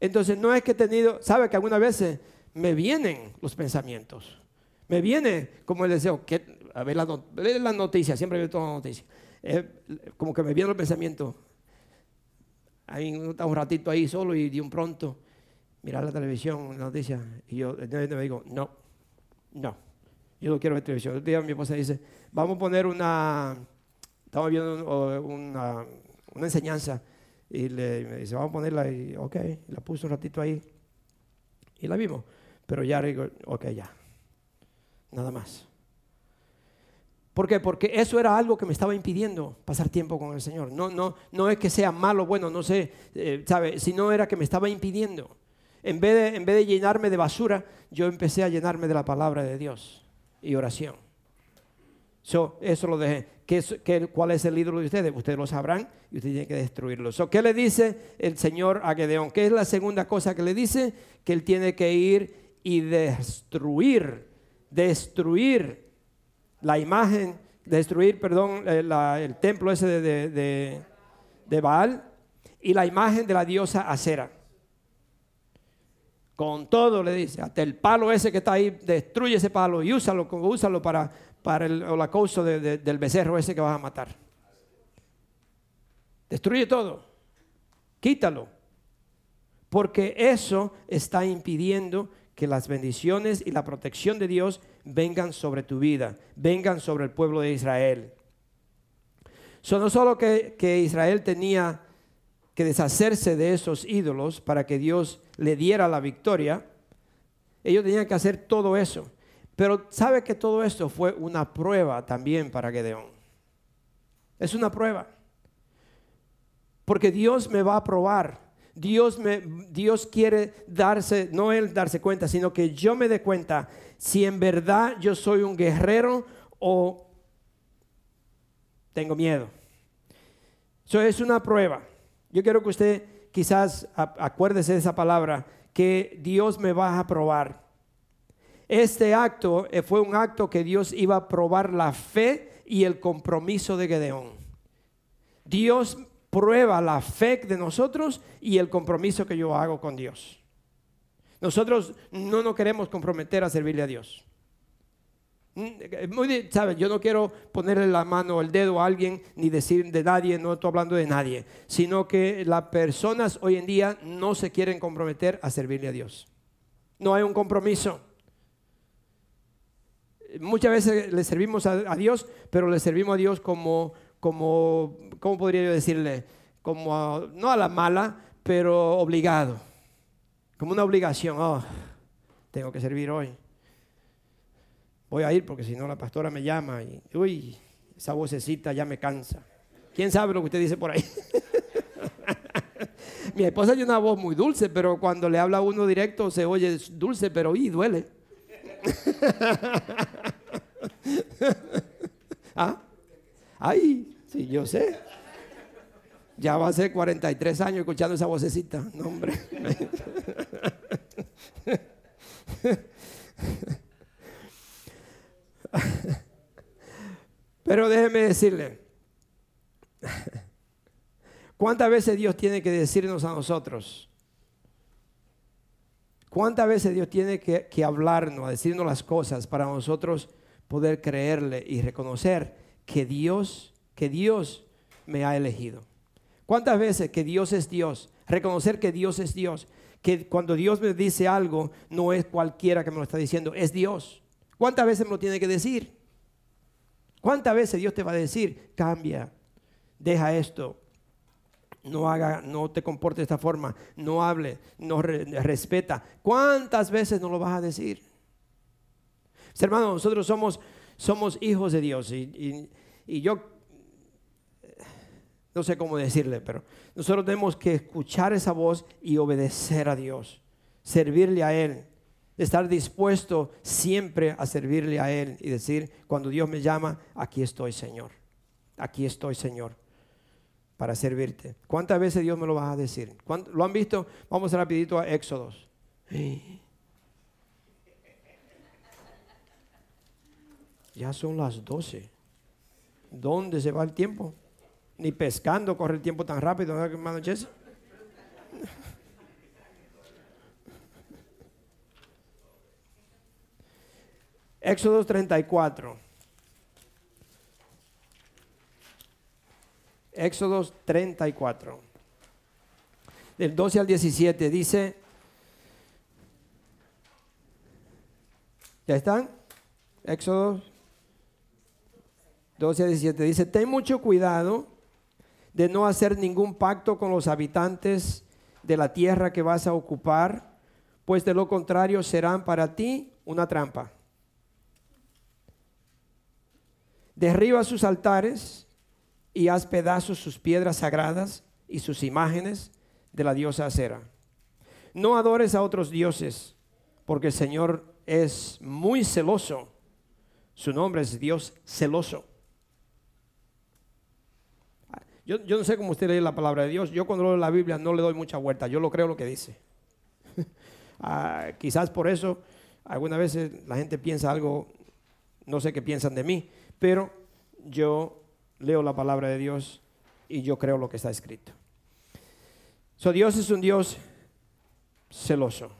Speaker 2: Entonces no es que he tenido, sabe que algunas veces me vienen los pensamientos. Me viene como el deseo, que, a ver las las noticias, siempre veo todas las noticias. Eh, como que me vienen los pensamientos. Ahí un ratito ahí solo y de un pronto mirar la televisión, la noticia, y yo me digo, no, no, yo no quiero ver televisión. El día mi esposa dice, vamos a poner una, estamos viendo un- una, una enseñanza, y le, dice, vamos a ponerla, y ok, la puse un ratito ahí, y la vimos, pero ya ok, ya, nada más. ¿Por qué? Porque eso era algo que me estaba impidiendo pasar tiempo con el Señor. No, no, no es que sea malo, bueno, no sé, eh, ¿sabe? Sino era que me estaba impidiendo. En vez, de, en vez de llenarme de basura, yo empecé a llenarme de la palabra de Dios y oración. So, eso lo dejé. ¿Qué qué- ¿Cuál es el ídolo de ustedes? Ustedes lo sabrán y ustedes tienen que destruirlo. ¿Qué le dice el Señor a Gedeón? ¿Qué es la segunda cosa que le dice? Que él tiene que ir y destruir, destruir la imagen, destruir, perdón, eh, el templo ese de, de- Baal y la imagen de la diosa Acera. Con todo le dice, hasta el palo ese que está ahí, destruye ese palo y úsalo, úsalo para, para el holocausto de- de- del becerro ese que vas a matar. Destruye todo, quítalo, porque eso está impidiendo que las bendiciones y la protección de Dios vengan sobre tu vida, vengan sobre el pueblo de Israel. So, no solo que, que Israel tenía que deshacerse de esos ídolos para que Dios le diera la victoria, ellos tenían que hacer todo eso. Pero sabe que todo esto fue una prueba también para Gedeón. Es una prueba. Porque Dios me va a probar. Dios, me, Dios quiere darse, no él darse cuenta, sino que yo me dé cuenta si en verdad yo soy un guerrero o tengo miedo. Eso es una prueba. Yo quiero que usted quizás acuérdese de esa palabra, que Dios me va a probar. Este acto eh, fue un acto que Dios iba a probar la fe y el compromiso de Gedeón. Dios prueba la fe de nosotros y el compromiso que yo hago con Dios. Nosotros no nos queremos comprometer a servirle a Dios. Mm, Muy, de- ¿sabe? Yo no quiero ponerle la mano o el dedo a alguien ni decir de nadie, no estoy hablando de nadie, sino que las personas hoy en día no se quieren comprometer a servirle a Dios. No hay un compromiso. Muchas veces le servimos a, Dios, pero le servimos a Dios como, como, ¿cómo podría yo decirle? Como, no a la mala, pero obligado. Como una obligación. Oh, tengo que servir hoy. Voy a ir porque si no la pastora me llama y, uy, esa vocecita ya me cansa. ¿Quién sabe lo que usted dice por ahí? Mi esposa tiene una voz muy dulce, pero cuando le habla a uno directo se oye dulce, pero y duele. ¿Ah? Ay, sí, yo sé. Ya va a ser 43 años escuchando esa vocecita. No, hombre. Pero déjeme decirle, ¿cuántas veces Dios tiene que decirnos a nosotros? ¿Cuántas veces Dios tiene que, que hablarnos, decirnos las cosas para nosotros poder creerle y reconocer que Dios, que Dios me ha elegido? ¿Cuántas veces que Dios es Dios? Reconocer que Dios es Dios. Que cuando Dios me dice algo, no es cualquiera que me lo está diciendo, es Dios. ¿Cuántas veces me lo tiene que decir? ¿Cuántas veces Dios te va a decir, cambia, deja esto, no haga, no te comporte de esta forma, no hable, no re- respeta? ¿Cuántas veces no lo vas a decir? Mis hermanos, nosotros somos, somos hijos de Dios y, y- yo no sé cómo decirle, pero nosotros tenemos que escuchar esa voz y obedecer a Dios, servirle a Él, estar dispuesto siempre a servirle a Él y decir, cuando Dios me llama, aquí estoy, Señor, aquí estoy, Señor, para servirte. ¿Cuántas veces Dios me lo va a decir? ¿Cuánt- ¿Lo han visto? Vamos rapidito a Éxodos. Ya son las 12. ¿Dónde se va el tiempo? Ni pescando corre el tiempo tan rápido, ¿verdad, hermano Jesse? Éxodo 34. Éxodo 34. Del 12 al 17 dice, ¿ya están? Éxodo 12 a 17 dice, ten mucho cuidado de no hacer ningún pacto con los habitantes de la tierra que vas a ocupar, pues de lo contrario serán para ti una trampa. Derriba sus altares y haz pedazos sus piedras sagradas y sus imágenes de la diosa Acera. No adores a otros dioses, porque el Señor es muy celoso. Su nombre es Dios celoso. Yo, yo no sé cómo usted lee la palabra de Dios. Yo cuando leo la Biblia no le doy mucha vuelta. Yo lo creo lo que dice. Ah, quizás por eso algunas veces la gente piensa algo, no sé qué piensan de mí, pero yo leo la palabra de Dios y yo creo lo que está escrito. So, Dios es un Dios celoso.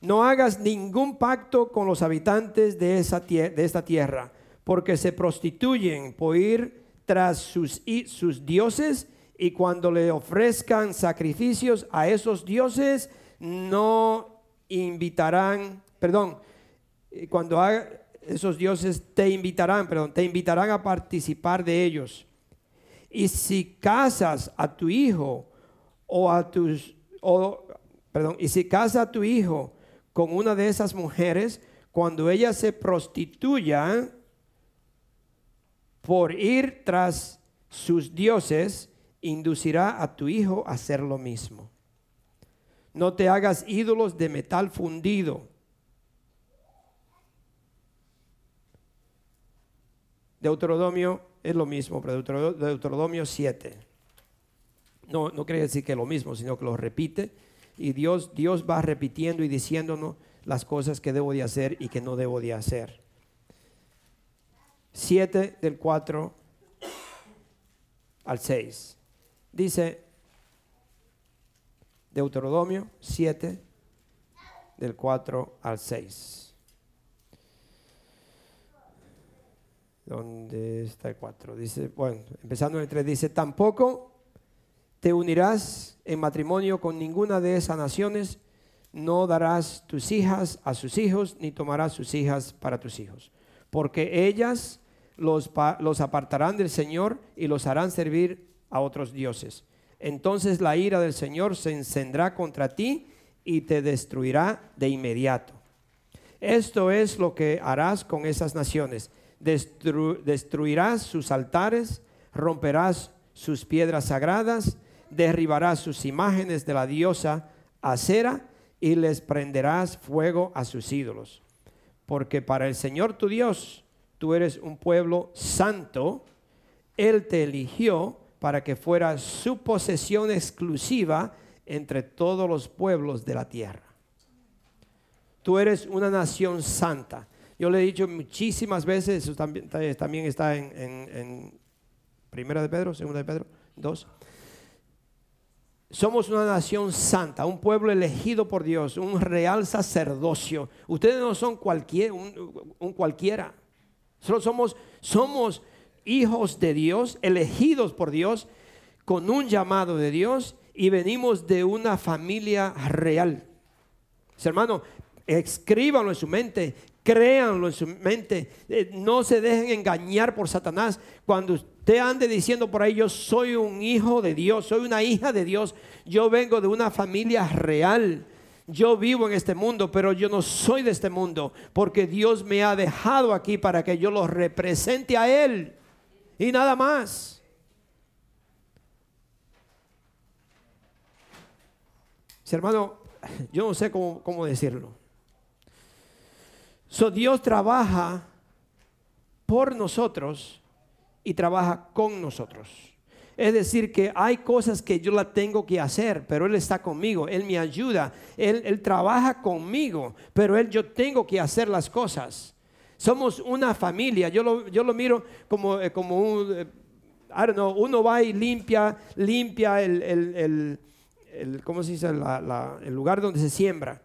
Speaker 2: No hagas ningún pacto con los habitantes de, esa de esta tierra, porque se prostituyen por ir tras sus, sus dioses y cuando le ofrezcan sacrificios a esos dioses, no invitarán, perdón, cuando haga, esos dioses te invitarán, perdón, te invitarán a participar de ellos. Y si casas a tu hijo o a tus, o, perdón, y si casas a tu hijo con una de esas mujeres, cuando ella se prostituya por ir tras sus dioses, inducirá a tu hijo a hacer lo mismo. No te hagas ídolos de metal fundido. Deuteronomio es lo mismo, pero Deutero- Deuteronomio 7. No, no quiere decir que es lo mismo, sino que lo repite. Y Dios, Dios va repitiendo y diciéndonos las cosas que debo de hacer y que no debo de hacer. 7 del 4 al 6. Dice Deuteronomio 7 del 4 al 6. ¿Dónde está el 4? Dice, bueno, empezando en el 3, dice, tampoco te unirás en matrimonio con ninguna de esas naciones, no darás tus hijas a sus hijos, ni tomarás sus hijas para tus hijos, porque ellas los, los apartarán del Señor y los harán servir a otros dioses. Entonces la ira del Señor se encendrá contra ti y te destruirá de inmediato. Esto es lo que harás con esas naciones. Destru- destruirás sus altares, romperás sus piedras sagradas, derribarás sus imágenes de la diosa Acera y les prenderás fuego a sus ídolos. Porque para el Señor tu Dios, tú eres un pueblo santo, Él te eligió para que fuera su posesión exclusiva entre todos los pueblos de la tierra. Tú eres una nación santa. Yo le he dicho muchísimas veces, eso también, también está en, Primera de Pedro, Segunda de Pedro, 2. Somos una nación santa, un pueblo elegido por Dios, un real sacerdocio. Ustedes no son cualquier, un, cualquiera. Solo somos, somos hijos de Dios, elegidos por Dios, con un llamado de Dios y venimos de una familia real. Mis hermanos, escríbanlo en su mente, créanlo en su mente, Eh, no se dejen engañar por Satanás. Cuando usted ande diciendo por ahí, yo soy un hijo de Dios, soy una hija de Dios, yo vengo de una familia real. Yo vivo en este mundo, pero yo no soy de este mundo, porque Dios me ha dejado aquí para que yo lo represente a Él y nada más. Hermano, yo no sé cómo decirlo. So, Dios trabaja por nosotros y trabaja con nosotros. Es decir, que hay cosas que yo la tengo que hacer, pero Él está conmigo, Él me ayuda, Él, Él trabaja conmigo, pero Él yo tengo que hacer las cosas. Somos una familia, yo lo, yo lo miro como, eh, como un, eh, I uno va y limpia, limpia el, el- el- ¿cómo se dice? El lugar donde se siembra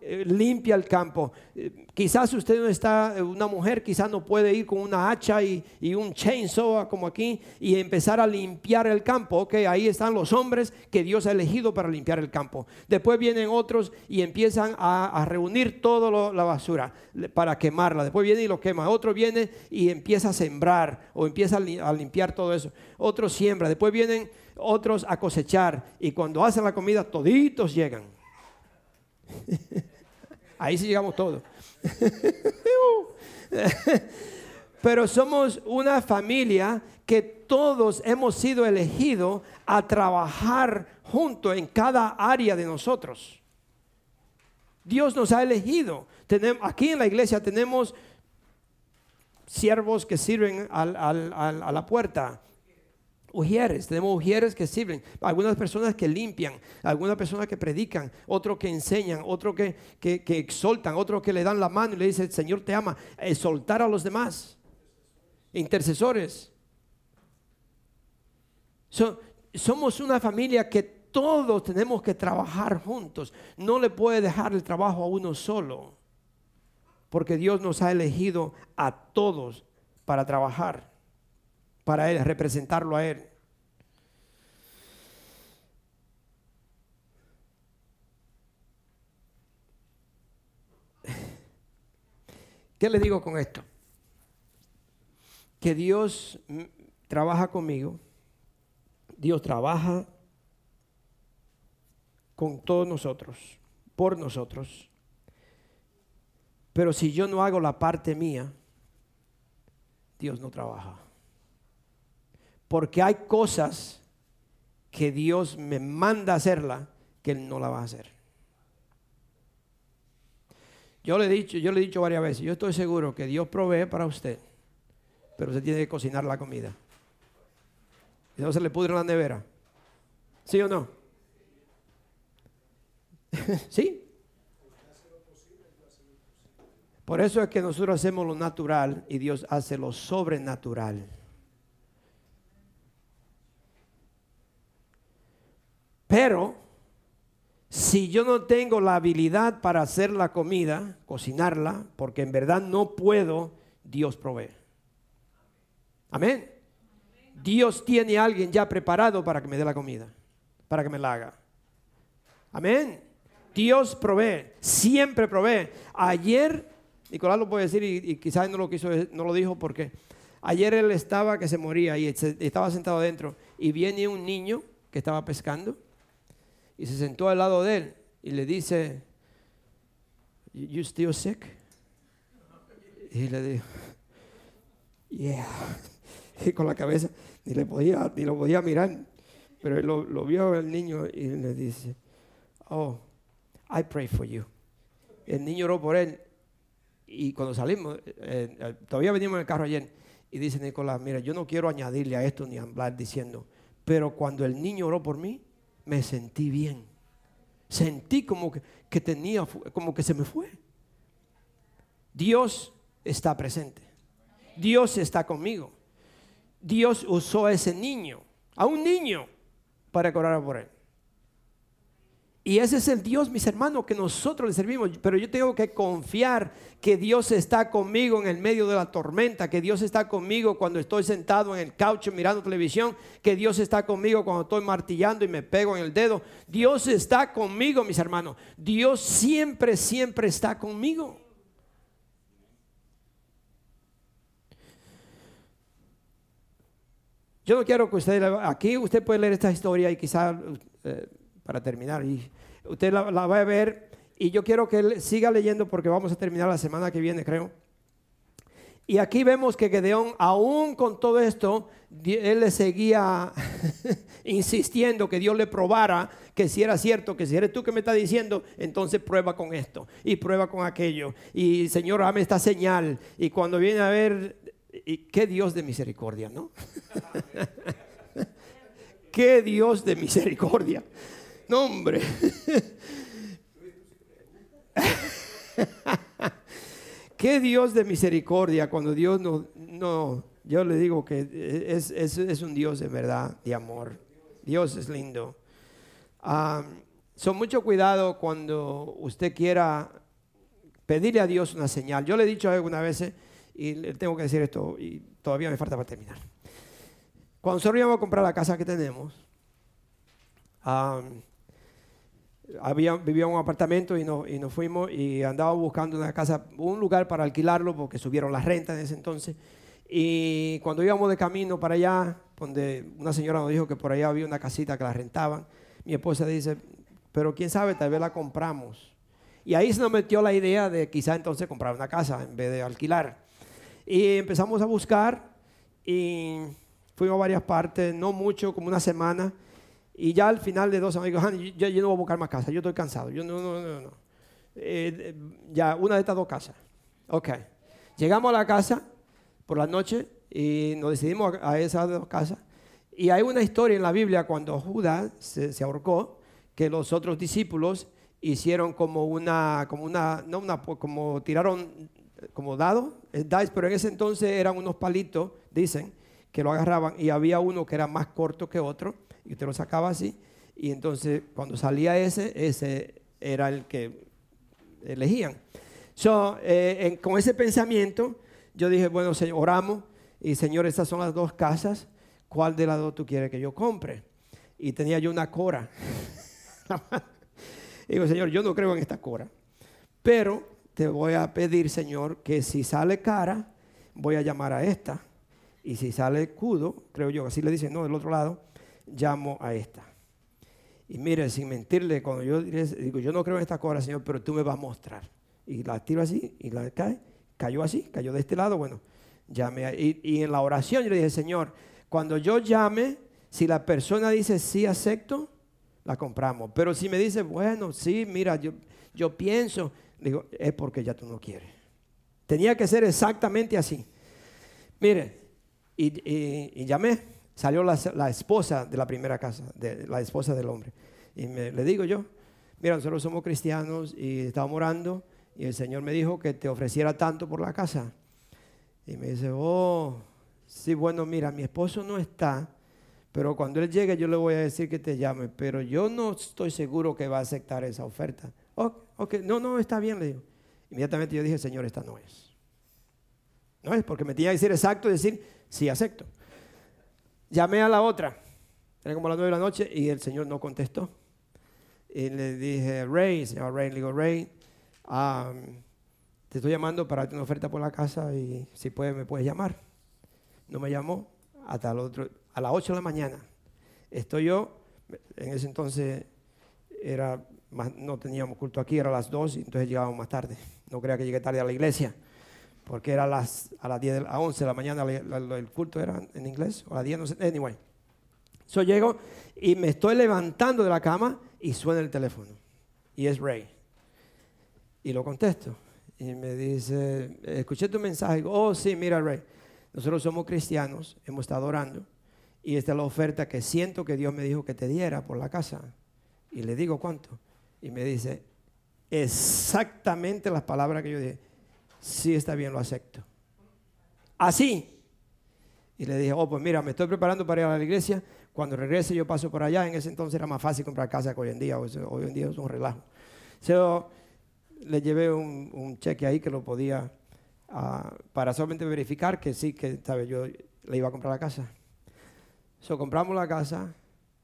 Speaker 2: eh, limpia el campo. Eh, Quizás usted no está, eh, una mujer quizás no puede ir con una hacha y, y un chainsaw como aquí y empezar a limpiar el campo. Ok, ahí están los hombres que Dios ha elegido para limpiar el campo. Después vienen otros y empiezan a, reunir toda la basura para quemarla. Después viene y lo quema. Otro viene y empieza a sembrar o empieza a limpiar todo eso. Otro siembra. Después vienen otros a cosechar y cuando hacen la comida toditos llegan. Ahí sí llegamos todos. Pero somos una familia que todos hemos sido elegidos a trabajar juntos en cada área de nosotros. Dios nos ha elegido. Aquí en la iglesia tenemos siervos que sirven a la puerta. Ujieres, tenemos ujieres que sirven, algunas personas que limpian, algunas personas que predican, otros que enseñan, otros que, que, que exaltan, otros que le dan la mano y le dicen, el Señor te ama, exaltar a los demás, intercesores. So- somos una familia que todos tenemos que trabajar juntos, no le puede dejar el trabajo a uno solo, porque Dios nos ha elegido a todos para trabajar para Él, representarlo a Él. ¿Qué le digo con esto? Que Dios trabaja conmigo, Dios trabaja con todos nosotros, por nosotros. Pero si yo no hago la parte mía, Dios no trabaja. Porque hay cosas que Dios me manda hacerla que Él no la va a hacer. Yo le he dicho, yo le he dicho varias veces, yo estoy seguro que Dios provee para usted, pero usted tiene que cocinar la comida. Y no se le pudre la nevera. ¿Sí o no? ¿Sí? Por eso es que nosotros hacemos lo natural y Dios hace lo sobrenatural. Pero si yo no tengo la habilidad para hacer la comida, cocinarla, porque en verdad no puedo, Dios provee. Amén. Dios tiene a alguien ya preparado para que me dé la comida, para que me la haga. Amén. Dios provee, siempre provee. Ayer, Nicolás lo puede decir y, quizás no lo quiso, no lo dijo porque ayer él estaba que se moría y estaba sentado adentro y viene un niño que estaba pescando y se sentó al lado de él y le dice, "You still sick? Y le dijo, yeah. Y con la cabeza ni le podía, ni lo podía mirar. Pero él lo, lo vio el niño y le dice, oh, I pray for you. El niño oró por él. Y cuando salimos, eh, eh, todavía venimos en el carro ayer, y dice Nicolás, mira, yo no quiero añadirle a esto ni hablar diciendo, pero cuando el niño oró por mí, me sentí bien. Sentí como que, que tenía, como que se me fue. Dios está presente. Dios está conmigo. Dios usó a ese niño, a un niño, para que orara por él. Y ese es el Dios, mis hermanos, que nosotros le servimos. Pero yo tengo que confiar que Dios está conmigo en el medio de la tormenta, que Dios está conmigo cuando estoy sentado en el caucho mirando televisión, que Dios está conmigo cuando estoy martillando y me pego en el dedo. Dios está conmigo, mis hermanos. Dios siempre, siempre está conmigo. Yo no quiero que usted, aquí usted puede leer esta historia y quizás eh, para terminar, y usted la, va a ver y yo quiero que él siga leyendo porque vamos a terminar la semana que viene, creo. Y aquí vemos que Gedeón, aún con todo esto, él le seguía insistiendo que Dios le probara que si era cierto, que si eres tú que me estás diciendo, entonces prueba con esto y prueba con aquello. Y Señor, dame esta señal. Y cuando viene a ver, y qué Dios de misericordia, ¿no? qué Dios de misericordia. No, hombre. Qué Dios de misericordia cuando Dios no, no yo le digo que es, es- es un Dios de verdad, de amor. Dios es lindo. Son mucho cuidado cuando usted quiera pedirle a Dios una señal. Yo le he dicho algunas veces, y le tengo que decir esto, y todavía me falta para terminar. Cuando nosotros íbamos a comprar la casa que tenemos, ah, había, vivía en un apartamento y, no, nos fuimos y andaba buscando una casa, un lugar para alquilarlo porque subieron las rentas en ese entonces. Y cuando íbamos de camino para allá, donde una señora nos dijo que por allá había una casita que la rentaban, mi esposa dice, pero quién sabe, tal vez la compramos. Y ahí se nos metió la idea de quizá entonces comprar una casa en vez de alquilar. Y empezamos a buscar y fuimos a varias partes, no mucho, como una semana. Y ya al final de dos amigos, "Honey, yo, yo no voy a buscar más casa, yo estoy cansado. Yo no, no, no, no. Eh, eh, ya, una de estas dos casas. Ok. Llegamos a la casa por la noche y nos decidimos a, a esas dos casas. Y hay una historia en la Biblia cuando Judas se, se ahorcó, que los otros discípulos hicieron como una, como una, no una, como tiraron como dado, eh, dice, pero en ese entonces eran unos palitos, dicen, que lo agarraban y había uno que era más corto que otro y usted lo sacaba así y entonces cuando salía ese, ese era el que elegían. So, eh, con ese pensamiento yo dije, bueno, señor, oramos y Señor, estas son las dos casas, ¿cuál de las dos tú quieres que yo compre? Y tenía yo una cora. Digo, Señor, yo no creo en esta cora, pero te voy a pedir, Señor, que si sale cara, voy a llamar a esta. Y si sale cudo, creo yo, así le dicen, no, del otro lado, llamo a esta. Y mire, sin mentirle, cuando yo digo, yo no creo en esta cora, Señor, pero tú me vas a mostrar. Y la tiro así y la cae, cayó así, cayó de este lado, bueno, llame. a- y, en la oración yo le dije, Señor, cuando yo llame, si la persona dice sí acepto, la compramos. Pero si me dice, bueno, sí, mira, yo, yo pienso, digo, es porque ya tú no quieres. Tenía que ser exactamente así. Mire, y llamé, salió la, esposa de la primera casa, de, la esposa del hombre. Y me- le digo yo, mira, nosotros somos cristianos y estábamos orando y el Señor me dijo que te ofreciera tanto por la casa. Y me dice, oh, sí, bueno, mira, mi esposo no está, pero cuando él llegue yo le voy a decir que te llame, pero yo no estoy seguro que va a aceptar esa oferta. Ok, no, no, está bien, le digo. Inmediatamente yo dije, Señor, esta no es. No es porque me tenía que decir exacto decir, sí, acepto. Llamé a la otra, era como las nueve de la noche y el Señor no contestó. Y le dije, Ray, se llama Ray, le digo, Ray, ah, te estoy llamando para darte una oferta por la casa y si puedes me puedes llamar. No me llamó hasta el otro, a las 8 de la mañana. Estoy yo, en ese entonces era no teníamos culto aquí, era a las 2 y entonces llegábamos más tarde. No crea que llegué tarde a la iglesia, porque era a las, a las 10, de la- a 11 de la mañana el culto era en inglés, o a las 10, no sé, anyway. So llego y me estoy levantando de la cama y suena el teléfono. Y es Ray. Y lo contesto. Y me dice, escuché tu mensaje. Oh, sí, mira, Ray. Nosotros somos cristianos, hemos estado orando. Y esta es la oferta que siento que Dios me dijo que te diera por la casa. Y le digo, ¿cuánto? Y me dice, exactamente las palabras que yo dije. Sí, está bien, lo acepto. Así. Y le dije, oh, pues mira, me estoy preparando para ir a la iglesia. Cuando regrese yo paso por allá. En ese entonces era más fácil comprar casa que hoy en día. Hoy, en día es un relajo. So, le llevé un, un cheque ahí que lo podía, ah, para solamente verificar que sí, que ¿sabe? yo le iba a comprar la casa. So, compramos la casa.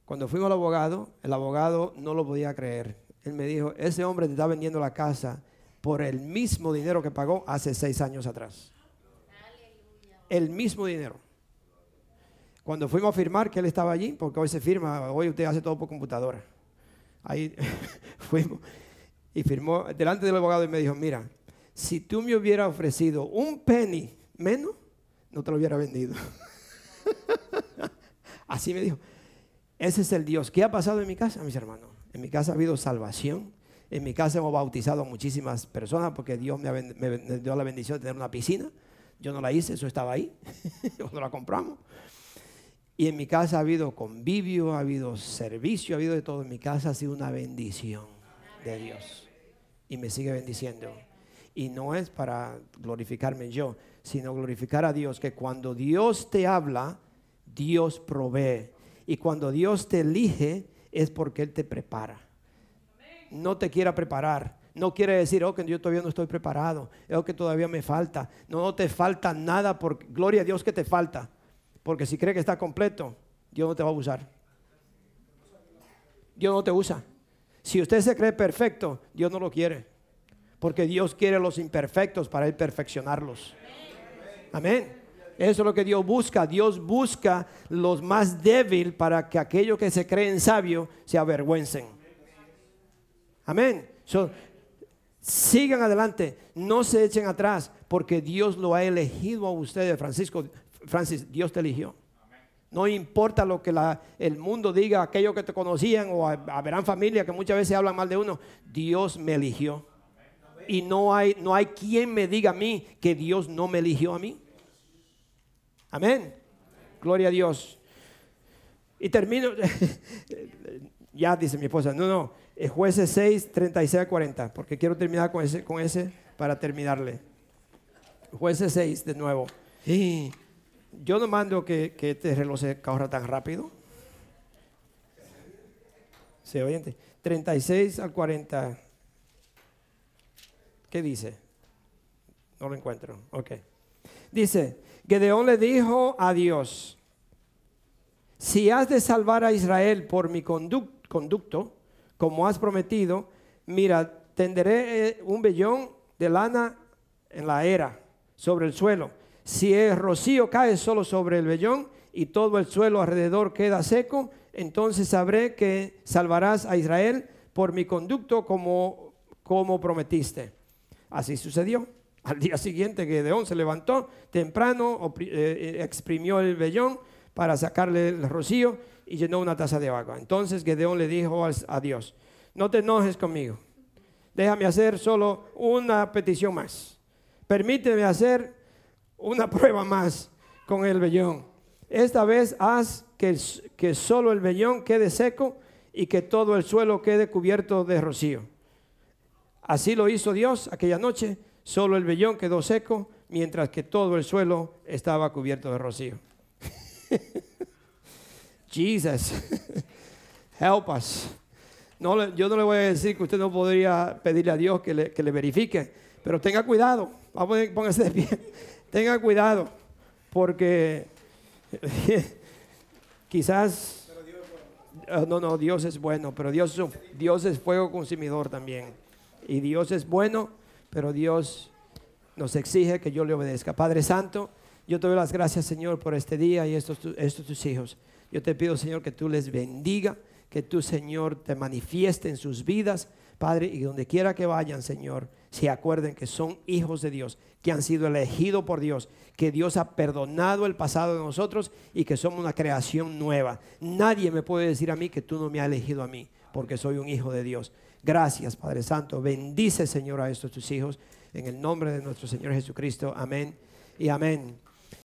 Speaker 2: Cuando fuimos al abogado, el abogado no lo podía creer. Él me dijo, ese hombre te está vendiendo la casa por el mismo dinero que pagó hace seis años atrás. El mismo dinero. Cuando fuimos a firmar que él estaba allí, porque hoy se firma, hoy usted hace todo por computadora. Ahí fuimos y firmó delante del abogado y me dijo, mira, si tú me hubieras ofrecido un penny menos, no te lo hubiera vendido. Así me dijo. Ese es el Dios. ¿Qué ha pasado en mi casa, mis hermanos? En mi casa ha habido salvación. En mi casa hemos bautizado a muchísimas personas porque Dios me, dio la bendición de tener una piscina. Yo no la hice, eso estaba ahí. Cuando la compramos. Y en mi casa ha habido convivio, ha habido servicio, ha habido de todo. En mi casa ha sido una bendición de Dios. Y me sigue bendiciendo. Y no es para glorificarme yo, sino glorificar a Dios, que cuando Dios te habla, Dios provee. Y cuando Dios te elige, es porque Él te prepara. No te quiera preparar. No quiere decir, oh, que yo todavía no estoy preparado, oh, que todavía me falta. No, te falta nada, porque gloria a Dios que te falta. Porque si cree que está completo, Dios no te va a usar. Dios no te usa. Si usted se cree perfecto, Dios no lo quiere. Porque Dios quiere los imperfectos para perfeccionarlos. Amén. Eso es lo que Dios busca. Dios busca los más débiles para que aquellos que se creen sabios se avergüencen. Amén. So, sigan adelante, no se echen atrás, porque Dios lo ha elegido a ustedes, Francisco. Francis, Dios te eligió. No importa lo que el mundo diga, aquellos que te conocían o habrán familia que muchas veces hablan mal de uno. Dios me eligió. Y no hay, no hay quien me diga a mí que Dios no me eligió a mí. Amén. Gloria a Dios. Y termino. ya dice mi esposa, no, no. Jueces 6, 36 a 40, porque quiero terminar con ese, con ese para terminarle. Jueces 6, de nuevo. Y yo no mando que, que este reloj se corra tan rápido. Se oyente. 36 al 40. ¿Qué dice? No lo encuentro. Ok. Dice, Gedeón le dijo a Dios, si has de salvar a Israel por mi conduc- conducto, como has prometido, mira, tenderé eh, un vellón de lana en la era, sobre el suelo. Si el rocío cae solo sobre el vellón y todo el suelo alrededor queda seco, entonces sabré que salvarás a Israel por mi conducto como, como prometiste. Así sucedió. Al día siguiente Gedeón se levantó temprano, eh, eh, exprimió el vellón para sacarle el rocío y llenó una taza de agua. Entonces Gedeón le dijo a Dios, no te enojes conmigo, déjame hacer solo una petición más. Permíteme hacer una prueba más con el vellón. Esta vez haz que, que solo el vellón quede seco y que todo el suelo quede cubierto de rocío. Así lo hizo Dios aquella noche. Solo el vellón quedó seco, mientras que todo el suelo estaba cubierto de rocío. Jesus, help us. No, yo no le voy a decir que usted no podría pedirle a Dios que le, que le verifique, pero tenga cuidado. Vamos, póngase de pie. Tenga cuidado, porque quizás Ah, no, no, Dios es bueno, pero Dios, Dios es fuego consumidor también. Y Dios es bueno, pero Dios nos exige que yo le obedezca. Padre Santo, yo te doy las gracias, Señor, por este día y estos, estos tus hijos. Yo te pido, Señor, que tú les bendiga, que tú, Señor, te manifieste en sus vidas, Padre, y donde quiera que vayan, Señor, se acuerden que son hijos de Dios, que han sido elegidos por Dios, que Dios ha perdonado el pasado de nosotros y que somos una creación nueva. Nadie me puede decir a mí que tú no me has elegido a mí, porque soy un hijo de Dios. Gracias, Padre Santo. Bendice, Señor, a estos tus hijos. En el nombre de nuestro Señor Jesucristo. Amén y amén.